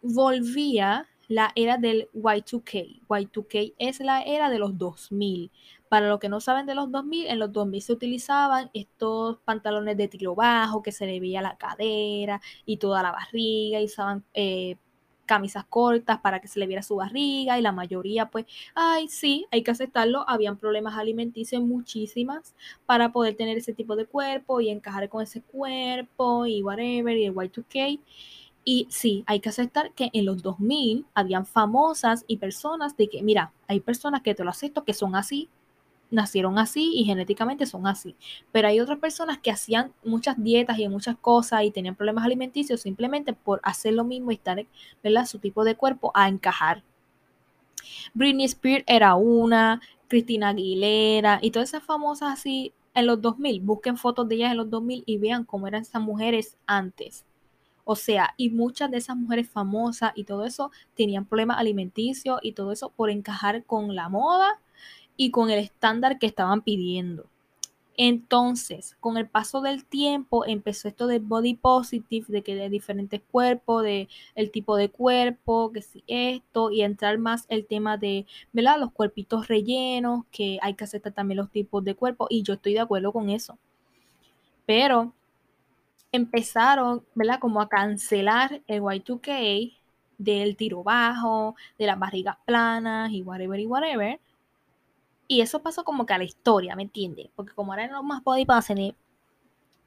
volvía la era del Y2K. Y2K es la era de los 2000. Para los que no saben de los 2000, en los 2000 se utilizaban estos pantalones de tiro bajo que se le veía la cadera y toda la barriga y usaban eh, camisas cortas para que se le viera su barriga y la mayoría pues, ay, sí, hay que aceptarlo, habían problemas alimenticios muchísimas para poder tener ese tipo de cuerpo y encajar con ese cuerpo y whatever y el Y2K. Y sí, hay que aceptar que en los 2000 habían famosas y personas de que, mira, hay personas que te lo acepto que son así, nacieron así y genéticamente son así. Pero hay otras personas que hacían muchas dietas y muchas cosas y tenían problemas alimenticios simplemente por hacer lo mismo y estar, ¿verdad? Su tipo de cuerpo a encajar. Britney Spears era una, Cristina Aguilera y todas esas famosas así en los 2000. Busquen fotos de ellas en los 2000 y vean cómo eran esas mujeres antes. O sea, y muchas de esas mujeres famosas y todo eso tenían problemas alimenticios y todo eso por encajar con la moda y con el estándar que estaban pidiendo. Entonces, con el paso del tiempo empezó esto de body positive, de que de diferentes cuerpos, de el tipo de cuerpo, que si esto, y entrar más el tema de, ¿verdad? Los cuerpitos rellenos, que hay que aceptar también los tipos de cuerpo, y yo estoy de acuerdo con eso. Pero empezaron, ¿verdad? Como a cancelar el Y2K del tiro bajo, de las barrigas planas y whatever y whatever y eso pasó como que a la historia, ¿me entiendes? Porque como eran los más body.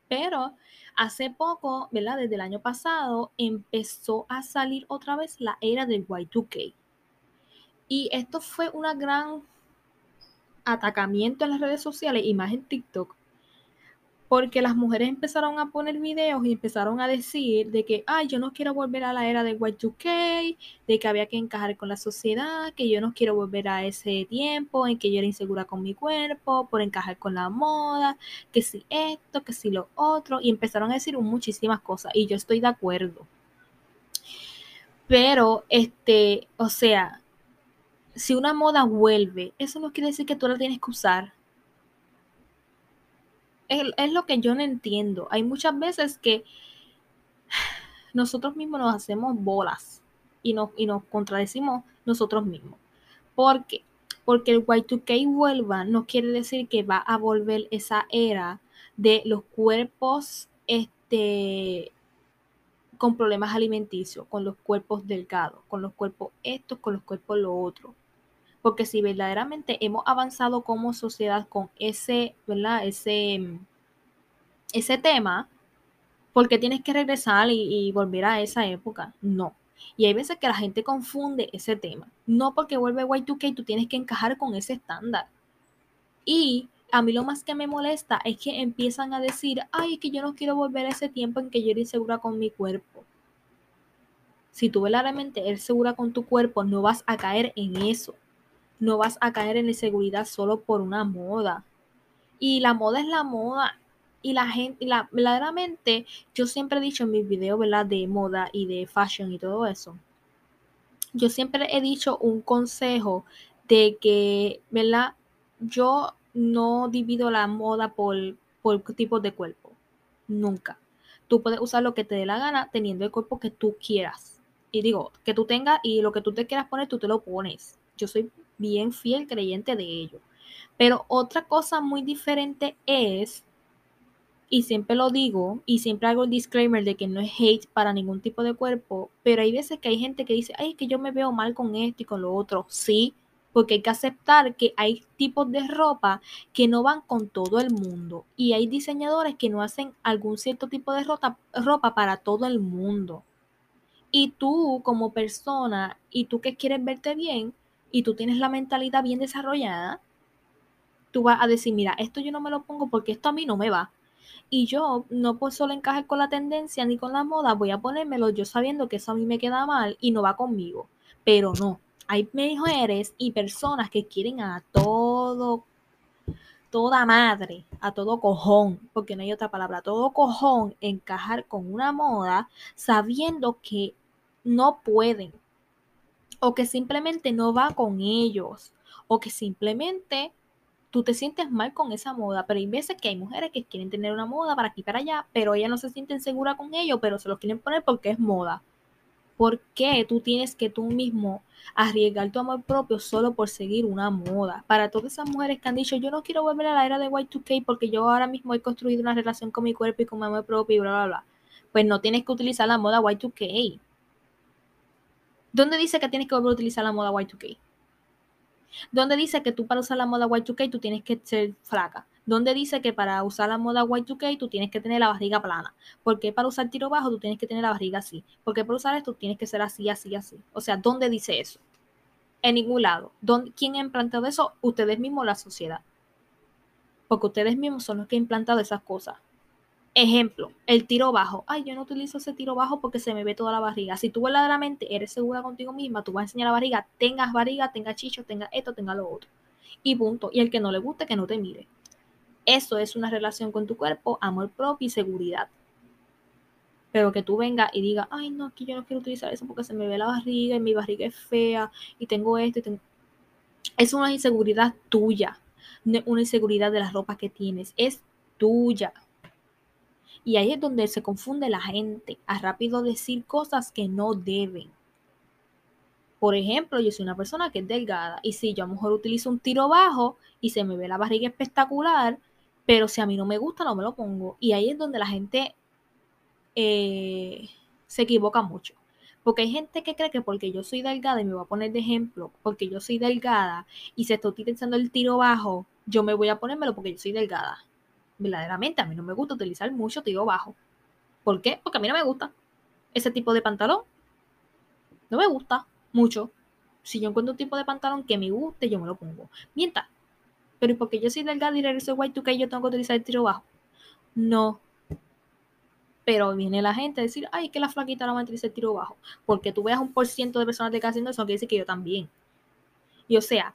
Pero hace poco, ¿verdad? Desde el año pasado empezó a salir otra vez la era del Y2K. Y esto fue un gran atacamiento en las redes sociales y más en TikTok porque las mujeres empezaron a poner videos y empezaron a decir de que, ay, yo no quiero volver a la era de Y2K, de que había que encajar con la sociedad, que yo no quiero volver a ese tiempo en que yo era insegura con mi cuerpo, por encajar con la moda, que si esto, que si lo otro, y empezaron a decir muchísimas cosas, y yo estoy de acuerdo. Pero, este, o sea, si una moda vuelve, eso no quiere decir que tú la tienes que usar es, lo que yo no entiendo. Hay muchas veces que nosotros mismos nos hacemos bolas y nos, y nos contradecimos nosotros mismos. ¿Por qué? Porque el Y2K vuelva no quiere decir que va a volver esa era de los cuerpos este, con problemas alimenticios, con los cuerpos delgados, con los cuerpos estos, con los cuerpos lo otro. Porque si verdaderamente hemos avanzado como sociedad con ese, ¿verdad? Ese, ese tema, ¿por qué tienes que regresar y, volver a esa época? No. Y hay veces que la gente confunde ese tema. No porque vuelve Y2K, tú tienes que encajar con ese estándar. Y a mí lo más que me molesta es que empiezan a decir, ay, es que yo no quiero volver a ese tiempo en que yo era insegura con mi cuerpo. Si tú verdaderamente eres segura con tu cuerpo, no vas a caer en eso. No vas a caer en la inseguridad solo por una moda. Y la moda es la moda. Y la gente, la, verdaderamente, yo siempre he dicho en mis videos, ¿verdad? De moda y de fashion y todo eso. Yo siempre he dicho un consejo de que, ¿verdad? Yo no divido la moda por, por tipos de cuerpo. Nunca. Tú puedes usar lo que te dé la gana teniendo el cuerpo que tú quieras. Y digo, que tú tengas y lo que tú te quieras poner, tú te lo pones. Yo soy bien fiel creyente de ello. Pero otra cosa muy diferente es, y siempre lo digo, y siempre hago el disclaimer de que no es hate para ningún tipo de cuerpo, pero hay veces que hay gente que dice, ay, es que yo me veo mal con esto y con lo otro. Sí, porque hay que aceptar que hay tipos de ropa que no van con todo el mundo y hay diseñadores que no hacen algún cierto tipo de ropa, ropa para todo el mundo. Y tú como persona y tú que quieres verte bien y tú tienes la mentalidad bien desarrollada, tú vas a decir, mira, esto yo no me lo pongo porque esto a mí no me va. Y yo no puedo solo encajar con la tendencia ni con la moda, voy a ponérmelo yo sabiendo que eso a mí me queda mal y no va conmigo. Pero no, hay mujeres y personas que quieren a todo, toda madre, a todo cojón, porque no hay otra palabra, a todo cojón encajar con una moda sabiendo que no pueden o que simplemente no va con ellos o que simplemente tú te sientes mal con esa moda, pero hay veces que hay mujeres que quieren tener una moda para aquí para allá, pero ellas no se sienten seguras con ello, pero se lo quieren poner porque es moda. ¿Por qué tú tienes que tú mismo arriesgar tu amor propio solo por seguir una moda? Para todas esas mujeres que han dicho, yo no quiero volver a la era de Y2K porque yo ahora mismo he construido una relación con mi cuerpo y con mi amor propio y bla, bla, bla. Pues no tienes que utilizar la moda Y2K. ¿Dónde dice que tienes que volver a utilizar la moda Y2K? ¿Dónde dice que tú para usar la moda Y2K tú tienes que ser flaca? donde dice que para usar la moda Y2K tú tienes que tener la barriga plana. Porque para usar tiro bajo tú tienes que tener la barriga así. Porque para usar esto tienes que ser así, así, así. O sea, ¿dónde dice eso? En ningún lado. ¿Quién ha implantado eso? Ustedes mismos, la sociedad. Porque ustedes mismos son los que han implantado esas cosas. Ejemplo, el tiro bajo. Ay, yo no utilizo ese tiro bajo porque se me ve toda la barriga. Si tú verdaderamente eres segura contigo misma, tú vas a enseñar la barriga, tengas barriga, tengas chicho, tengas esto, tengas lo otro. Y punto. Y el que no le guste, que no te mire. Eso es una relación con tu cuerpo, amor propio y seguridad. Pero que tú vengas y digas, ay, no, aquí yo no quiero utilizar eso porque se me ve la barriga y mi barriga es fea y tengo esto. Es una inseguridad tuya, no una inseguridad de la ropa que tienes, es tuya. Y ahí es donde se confunde la gente a rápido decir cosas que no deben. Por ejemplo, yo soy una persona que es delgada y si yo a lo mejor utilizo un tiro bajo y se me ve la barriga espectacular, pero si a mí no me gusta, no me lo pongo. Y ahí es donde la gente eh, se equivoca mucho. Porque hay gente que cree que porque yo soy delgada, y me voy a poner de ejemplo, porque yo soy delgada y se está utilizando el tiro bajo, yo me voy a ponérmelo porque yo soy delgada. Verdaderamente, a mí no me gusta utilizar mucho tiro bajo. ¿Por qué? Porque a mí no me gusta ese tipo de pantalón. No me gusta mucho. Si yo encuentro un tipo de pantalón que me guste, yo me lo pongo. Mientras, pero porque yo soy delgada y regreso Y2K, yo tengo que utilizar el tiro bajo. No. Pero viene la gente a decir, ay, que la flaquita no va a utilizar el tiro bajo. Porque tú veas un por ciento de personas que haciendo eso, quiere decir que yo también. Y o sea,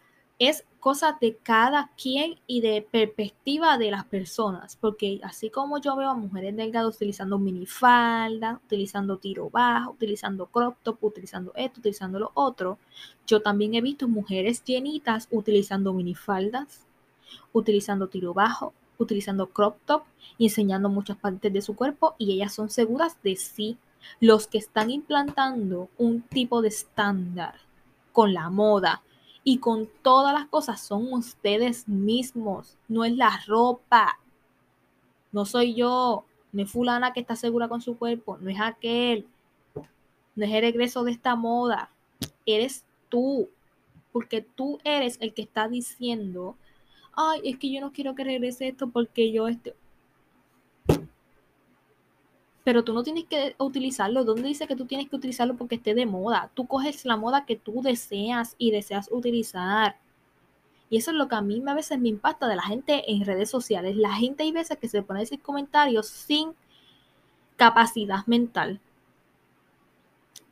es cosa de cada quien y de perspectiva de las personas, porque así como yo veo a mujeres delgadas utilizando minifalda, utilizando tiro bajo, utilizando crop top, utilizando esto, utilizando lo otro, yo también he visto mujeres llenitas utilizando minifaldas, utilizando tiro bajo, utilizando crop top y enseñando muchas partes de su cuerpo y ellas son seguras de sí. Los que están implantando un tipo de estándar con la moda y con todas las cosas son ustedes mismos, no es la ropa. No soy yo, no es fulana que está segura con su cuerpo, no es aquel, no es el regreso de esta moda, eres tú, porque tú eres el que está diciendo, ay, es que yo no quiero que regrese esto porque yo este... Pero tú no tienes que utilizarlo. ¿Dónde dice que tú tienes que utilizarlo porque esté de moda? Tú coges la moda que tú deseas y deseas utilizar. Y eso es lo que a mí a veces me impacta de la gente en redes sociales. La gente hay veces que se pone a decir comentarios sin capacidad mental.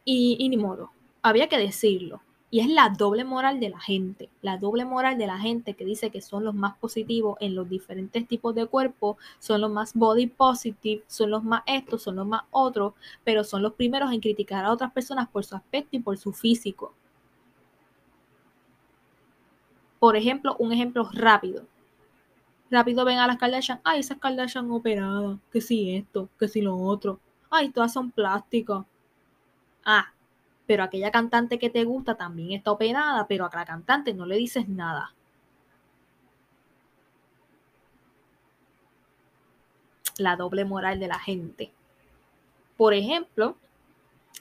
Y, y ni modo. Había que decirlo. Y es la doble moral de la gente, la doble moral de la gente que dice que son los más positivos en los diferentes tipos de cuerpo, son los más body positive, son los más estos, son los más otros, pero son los primeros en criticar a otras personas por su aspecto y por su físico. Por ejemplo, un ejemplo rápido. Rápido ven a las Kardashian, ay, esas Kardashian operadas, que si esto, que si lo otro, ay, todas son plásticas. Ah, pero aquella cantante que te gusta también está operada, pero a la cantante no le dices nada. La doble moral de la gente. Por ejemplo,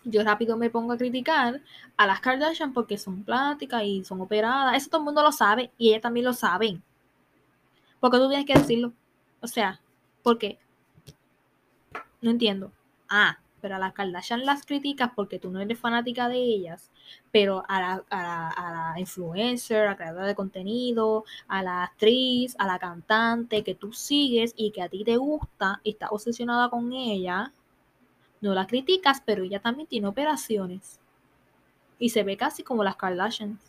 yo rápido me pongo a criticar a las Kardashian porque son plásticas y son operadas. Eso todo el mundo lo sabe y ellas también lo saben. Porque tú tienes que decirlo. O sea, porque no entiendo. Ah, pero a las Kardashian las criticas porque tú no eres fanática de ellas, pero a la, influencer, a la creadora de contenido, a la actriz, a la cantante que tú sigues y que a ti te gusta y estás obsesionada con ella, no la criticas, pero ella también tiene operaciones. Y se ve casi como las Kardashians.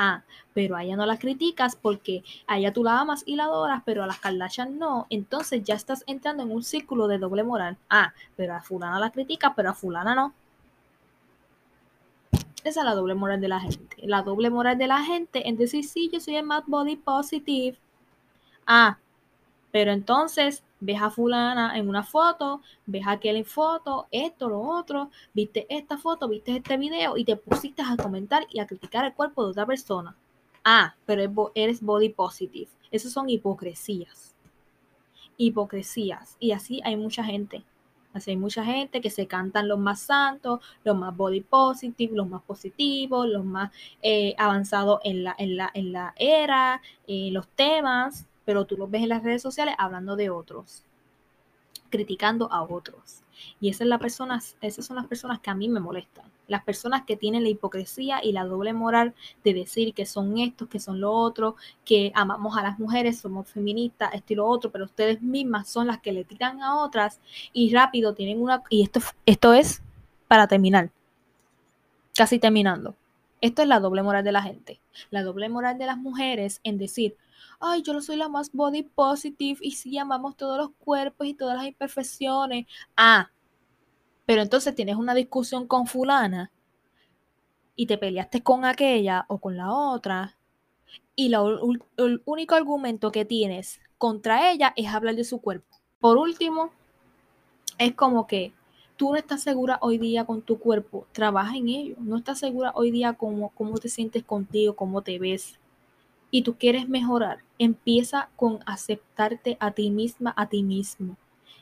Ah, pero a ella no la criticas porque a ella tú la amas y la adoras, pero a las Kardashian no. Entonces ya estás entrando en un círculo de doble moral. Ah, pero a fulana la critica, pero a fulana no. Esa es la doble moral de la gente. La doble moral de la gente en decir, sí, yo soy el más body positive. Ah, pero entonces ves a fulana en una foto, ves a aquel en foto, esto, lo otro, viste esta foto, viste este video y te pusiste a comentar y a criticar el cuerpo de otra persona. Ah, pero eres body positive. Esas son hipocresías. Hipocresías. Y así hay mucha gente. Así hay mucha gente que se cantan los más santos, los más body positive, los más positivos, los más eh, avanzados en la, en, la, en la era, en los temas pero tú los ves en las redes sociales hablando de otros, criticando a otros. Y esas, esas son las personas que a mí me molestan. Las personas que tienen la hipocresía y la doble moral de decir que son estos, que son lo otro, que amamos a las mujeres, somos feministas, esto lo otro, pero ustedes mismas son las que le tiran a otras y rápido tienen una... Y esto, esto es para terminar, casi terminando. Esto es la doble moral de la gente. La doble moral de las mujeres en decir, ay, yo no soy la más body positive y sí amamos todos los cuerpos y todas las imperfecciones. Ah, pero entonces tienes una discusión con fulana y te peleaste con aquella o con la otra y el único argumento que tienes contra ella es hablar de su cuerpo. Por último, es como que tú no estás segura hoy día con tu cuerpo, trabaja en ello. No estás segura hoy día cómo, cómo te sientes contigo, cómo te ves y tú quieres mejorar, empieza con aceptarte a ti misma, a ti mismo.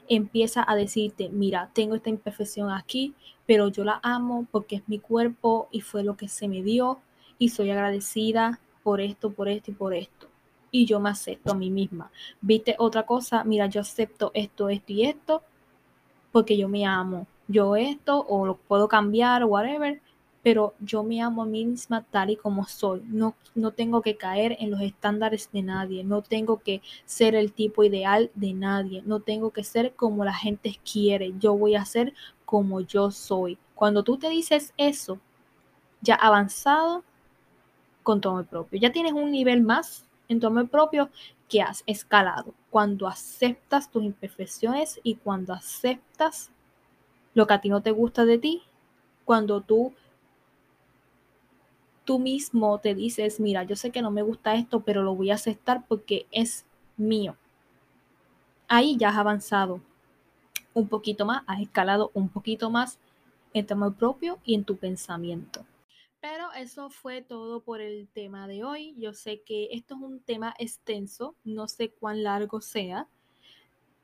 Empieza a decirte, mira, tengo esta imperfección aquí, pero yo la amo porque es mi cuerpo y fue lo que se me dio y soy agradecida por esto, por esto y por esto. Y yo me acepto a mí misma. ¿Viste otra cosa? Mira, yo acepto esto, esto y esto porque yo me amo. Yo esto o lo puedo cambiar o whatever pero yo me amo a mí misma tal y como soy. No, no tengo que caer en los estándares de nadie, no tengo que ser el tipo ideal de nadie, no tengo que ser como la gente quiere, yo voy a ser como yo soy. Cuando tú te dices eso, ya avanzado con tu amor propio, ya tienes un nivel más en tu amor propio que has escalado. Cuando aceptas tus imperfecciones y cuando aceptas lo que a ti no te gusta de ti, cuando tú tú mismo te dices, mira, yo sé que no me gusta esto, pero lo voy a aceptar porque es mío. Ahí ya has avanzado un poquito más, has escalado un poquito más en tu amor propio y en tu pensamiento. Pero eso fue todo por el tema de hoy. Yo sé que esto es un tema extenso, no sé cuán largo sea,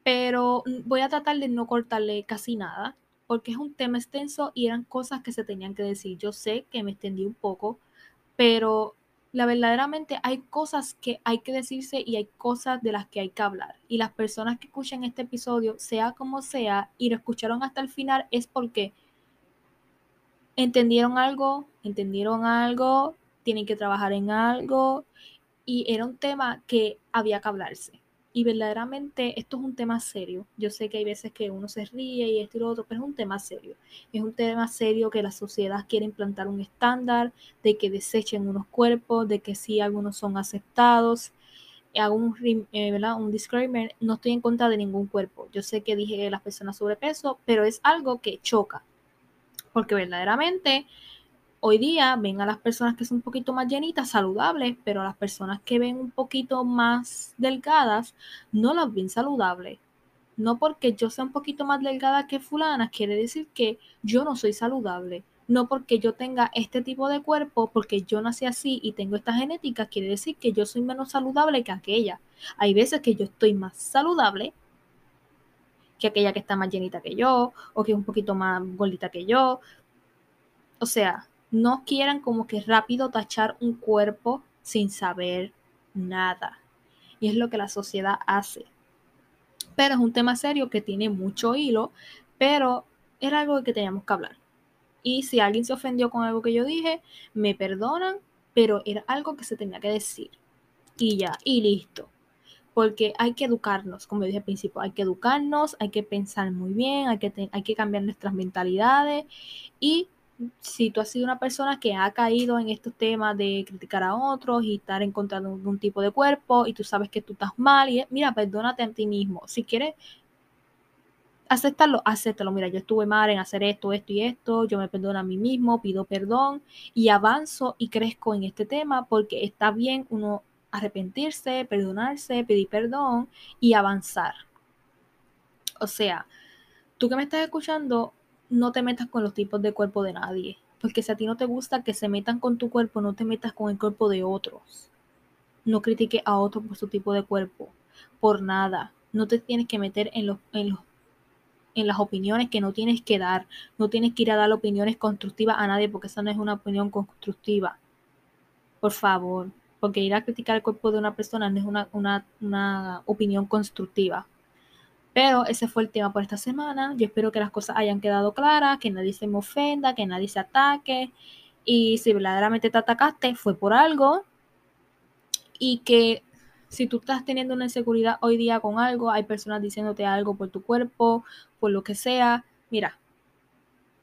pero voy a tratar de no cortarle casi nada, porque es un tema extenso y eran cosas que se tenían que decir. Yo sé que me extendí un poco, pero la verdaderamente hay cosas que hay que decirse y hay cosas de las que hay que hablar. Y las personas que escuchan este episodio, sea como sea, y lo escucharon hasta el final, es porque entendieron algo, entendieron algo, tienen que trabajar en algo, y era un tema que había que hablarse. Y verdaderamente esto es un tema serio. Yo sé que hay veces que uno se ríe y esto y lo otro, pero es un tema serio. Es un tema serio que la sociedad quiere implantar un estándar, de que desechen unos cuerpos, de que sí algunos son aceptados. Hago un, eh, un disclaimer, no estoy en contra de ningún cuerpo. Yo sé que dije las personas sobrepeso, pero es algo que choca. Porque verdaderamente hoy día ven a las personas que son un poquito más llenitas, saludables, pero las personas que ven un poquito más delgadas, no las ven saludables. No porque yo sea un poquito más delgada que fulana, quiere decir que yo no soy saludable. No porque yo tenga este tipo de cuerpo, porque yo nací así y tengo esta genética, quiere decir que yo soy menos saludable que aquella. Hay veces que yo estoy más saludable que aquella que está más llenita que yo, o que es un poquito más gordita que yo. O sea, no quieran como que rápido tachar un cuerpo sin saber nada. Y es lo que la sociedad hace. Pero es un tema serio que tiene mucho hilo, pero era algo que teníamos que hablar. Y si alguien se ofendió con algo que yo dije, me perdonan, pero era algo que se tenía que decir. Y ya, y listo. Porque hay que educarnos, como dije al principio, hay que educarnos, hay que pensar muy bien, hay que, hay que cambiar nuestras mentalidades y si tú has sido una persona que ha caído en estos temas de criticar a otros y estar en contra un, tipo de cuerpo y tú sabes que tú estás mal y mira, perdónate a ti mismo. Si quieres aceptarlo, acéptalo. Mira, yo estuve mal en hacer esto, esto y esto, yo me perdono a mí mismo, pido perdón y avanzo y crezco en este tema porque está bien uno arrepentirse, perdonarse, pedir perdón y avanzar. O sea, tú que me estás escuchando, no te metas con los tipos de cuerpo de nadie. Porque si a ti no te gusta que se metan con tu cuerpo, no te metas con el cuerpo de otros. No critique a otros por su tipo de cuerpo. Por nada. No te tienes que meter en los, en los en las opiniones que no tienes que dar. No tienes que ir a dar opiniones constructivas a nadie porque esa no es una opinión constructiva. Por favor. Porque ir a criticar el cuerpo de una persona no es una, una, una opinión constructiva. Pero ese fue el tema por esta semana. Yo espero que las cosas hayan quedado claras, que nadie se me ofenda, que nadie se ataque. Y si verdaderamente te atacaste, fue por algo. Y que si tú estás teniendo una inseguridad hoy día con algo, hay personas diciéndote algo por tu cuerpo, por lo que sea, mira,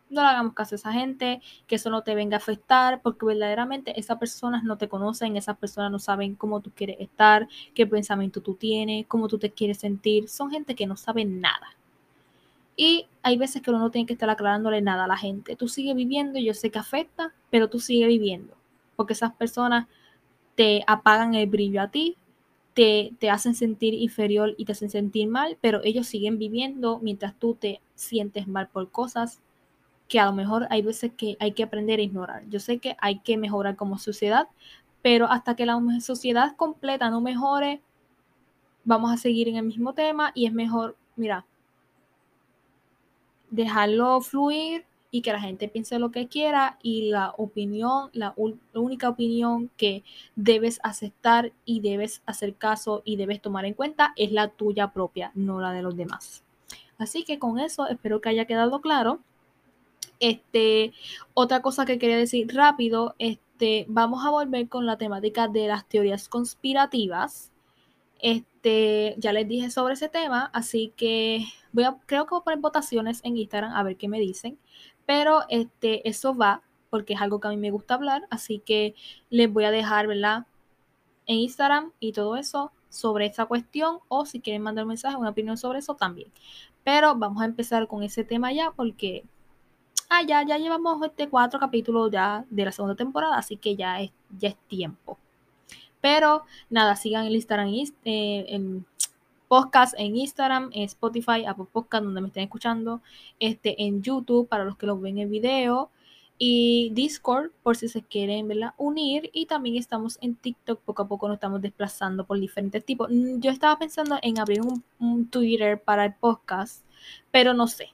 no le hagamos caso a esa gente, que eso no te venga a afectar, porque verdaderamente esas personas no te conocen, esas personas no saben cómo tú quieres estar, qué pensamiento tú tienes, cómo tú te quieres sentir. Son gente que no sabe nada. Y hay veces que uno no tiene que estar aclarándole nada a la gente. Tú sigues viviendo, yo sé que afecta, pero tú sigues viviendo. Porque esas personas te apagan el brillo a ti, te, te, hacen sentir inferior y te hacen sentir mal, pero ellos siguen viviendo mientras tú te sientes mal por cosas que a lo mejor hay veces que hay que aprender a ignorar. Yo sé que hay que mejorar como sociedad, pero hasta que la sociedad completa no mejore, vamos a seguir en el mismo tema y es mejor, mira, dejarlo fluir y que la gente piense lo que quiera y la opinión, la, la, única opinión que debes aceptar y debes hacer caso y debes tomar en cuenta es la tuya propia, no la de los demás. Así que con eso espero que haya quedado claro. Este, otra cosa que quería decir rápido, este, vamos a volver con la temática de las teorías conspirativas. Este, ya les dije sobre ese tema, así que creo que voy a poner votaciones en Instagram a ver qué me dicen. Pero este, eso va porque es algo que a mí me gusta hablar, así que les voy a dejar. En Instagram y todo eso sobre esa cuestión o si quieren mandar un mensaje, una opinión sobre eso también. Pero vamos a empezar con ese tema ya porque ah, ya, ya llevamos este cuatro capítulos ya de la segunda temporada, así que ya es, ya es tiempo. Pero nada, sigan el Instagram, eh, podcast en Instagram, Spotify, Apple Podcast, donde me estén escuchando, este, en YouTube para los que los ven en video y Discord por si se quieren unir y también estamos en TikTok, poco a poco nos estamos desplazando por diferentes tipos. Mm, yo estaba pensando en abrir un, Twitter para el podcast, pero no sé,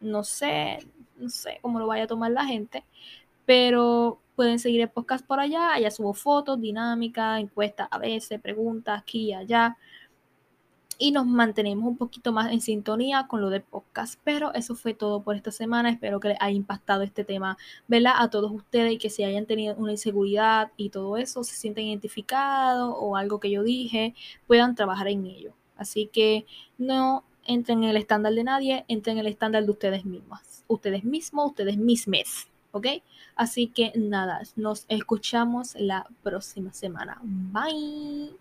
no sé, no sé cómo lo vaya a tomar la gente, pero pueden seguir el podcast por allá, allá subo fotos, dinámica, encuestas a veces, preguntas aquí y allá y nos mantenemos un poquito más en sintonía con lo del podcast. Pero eso fue todo por esta semana. Espero que les haya impactado este tema, ¿verdad? A todos ustedes y que si hayan tenido una inseguridad y todo eso, se sienten identificados o algo que yo dije, puedan trabajar en ello. Así que no Entren en el estándar de nadie, entren en el estándar de ustedes mismas, ustedes mismos, ustedes mismes, ¿ok? Así que nada, nos escuchamos la próxima semana. Bye.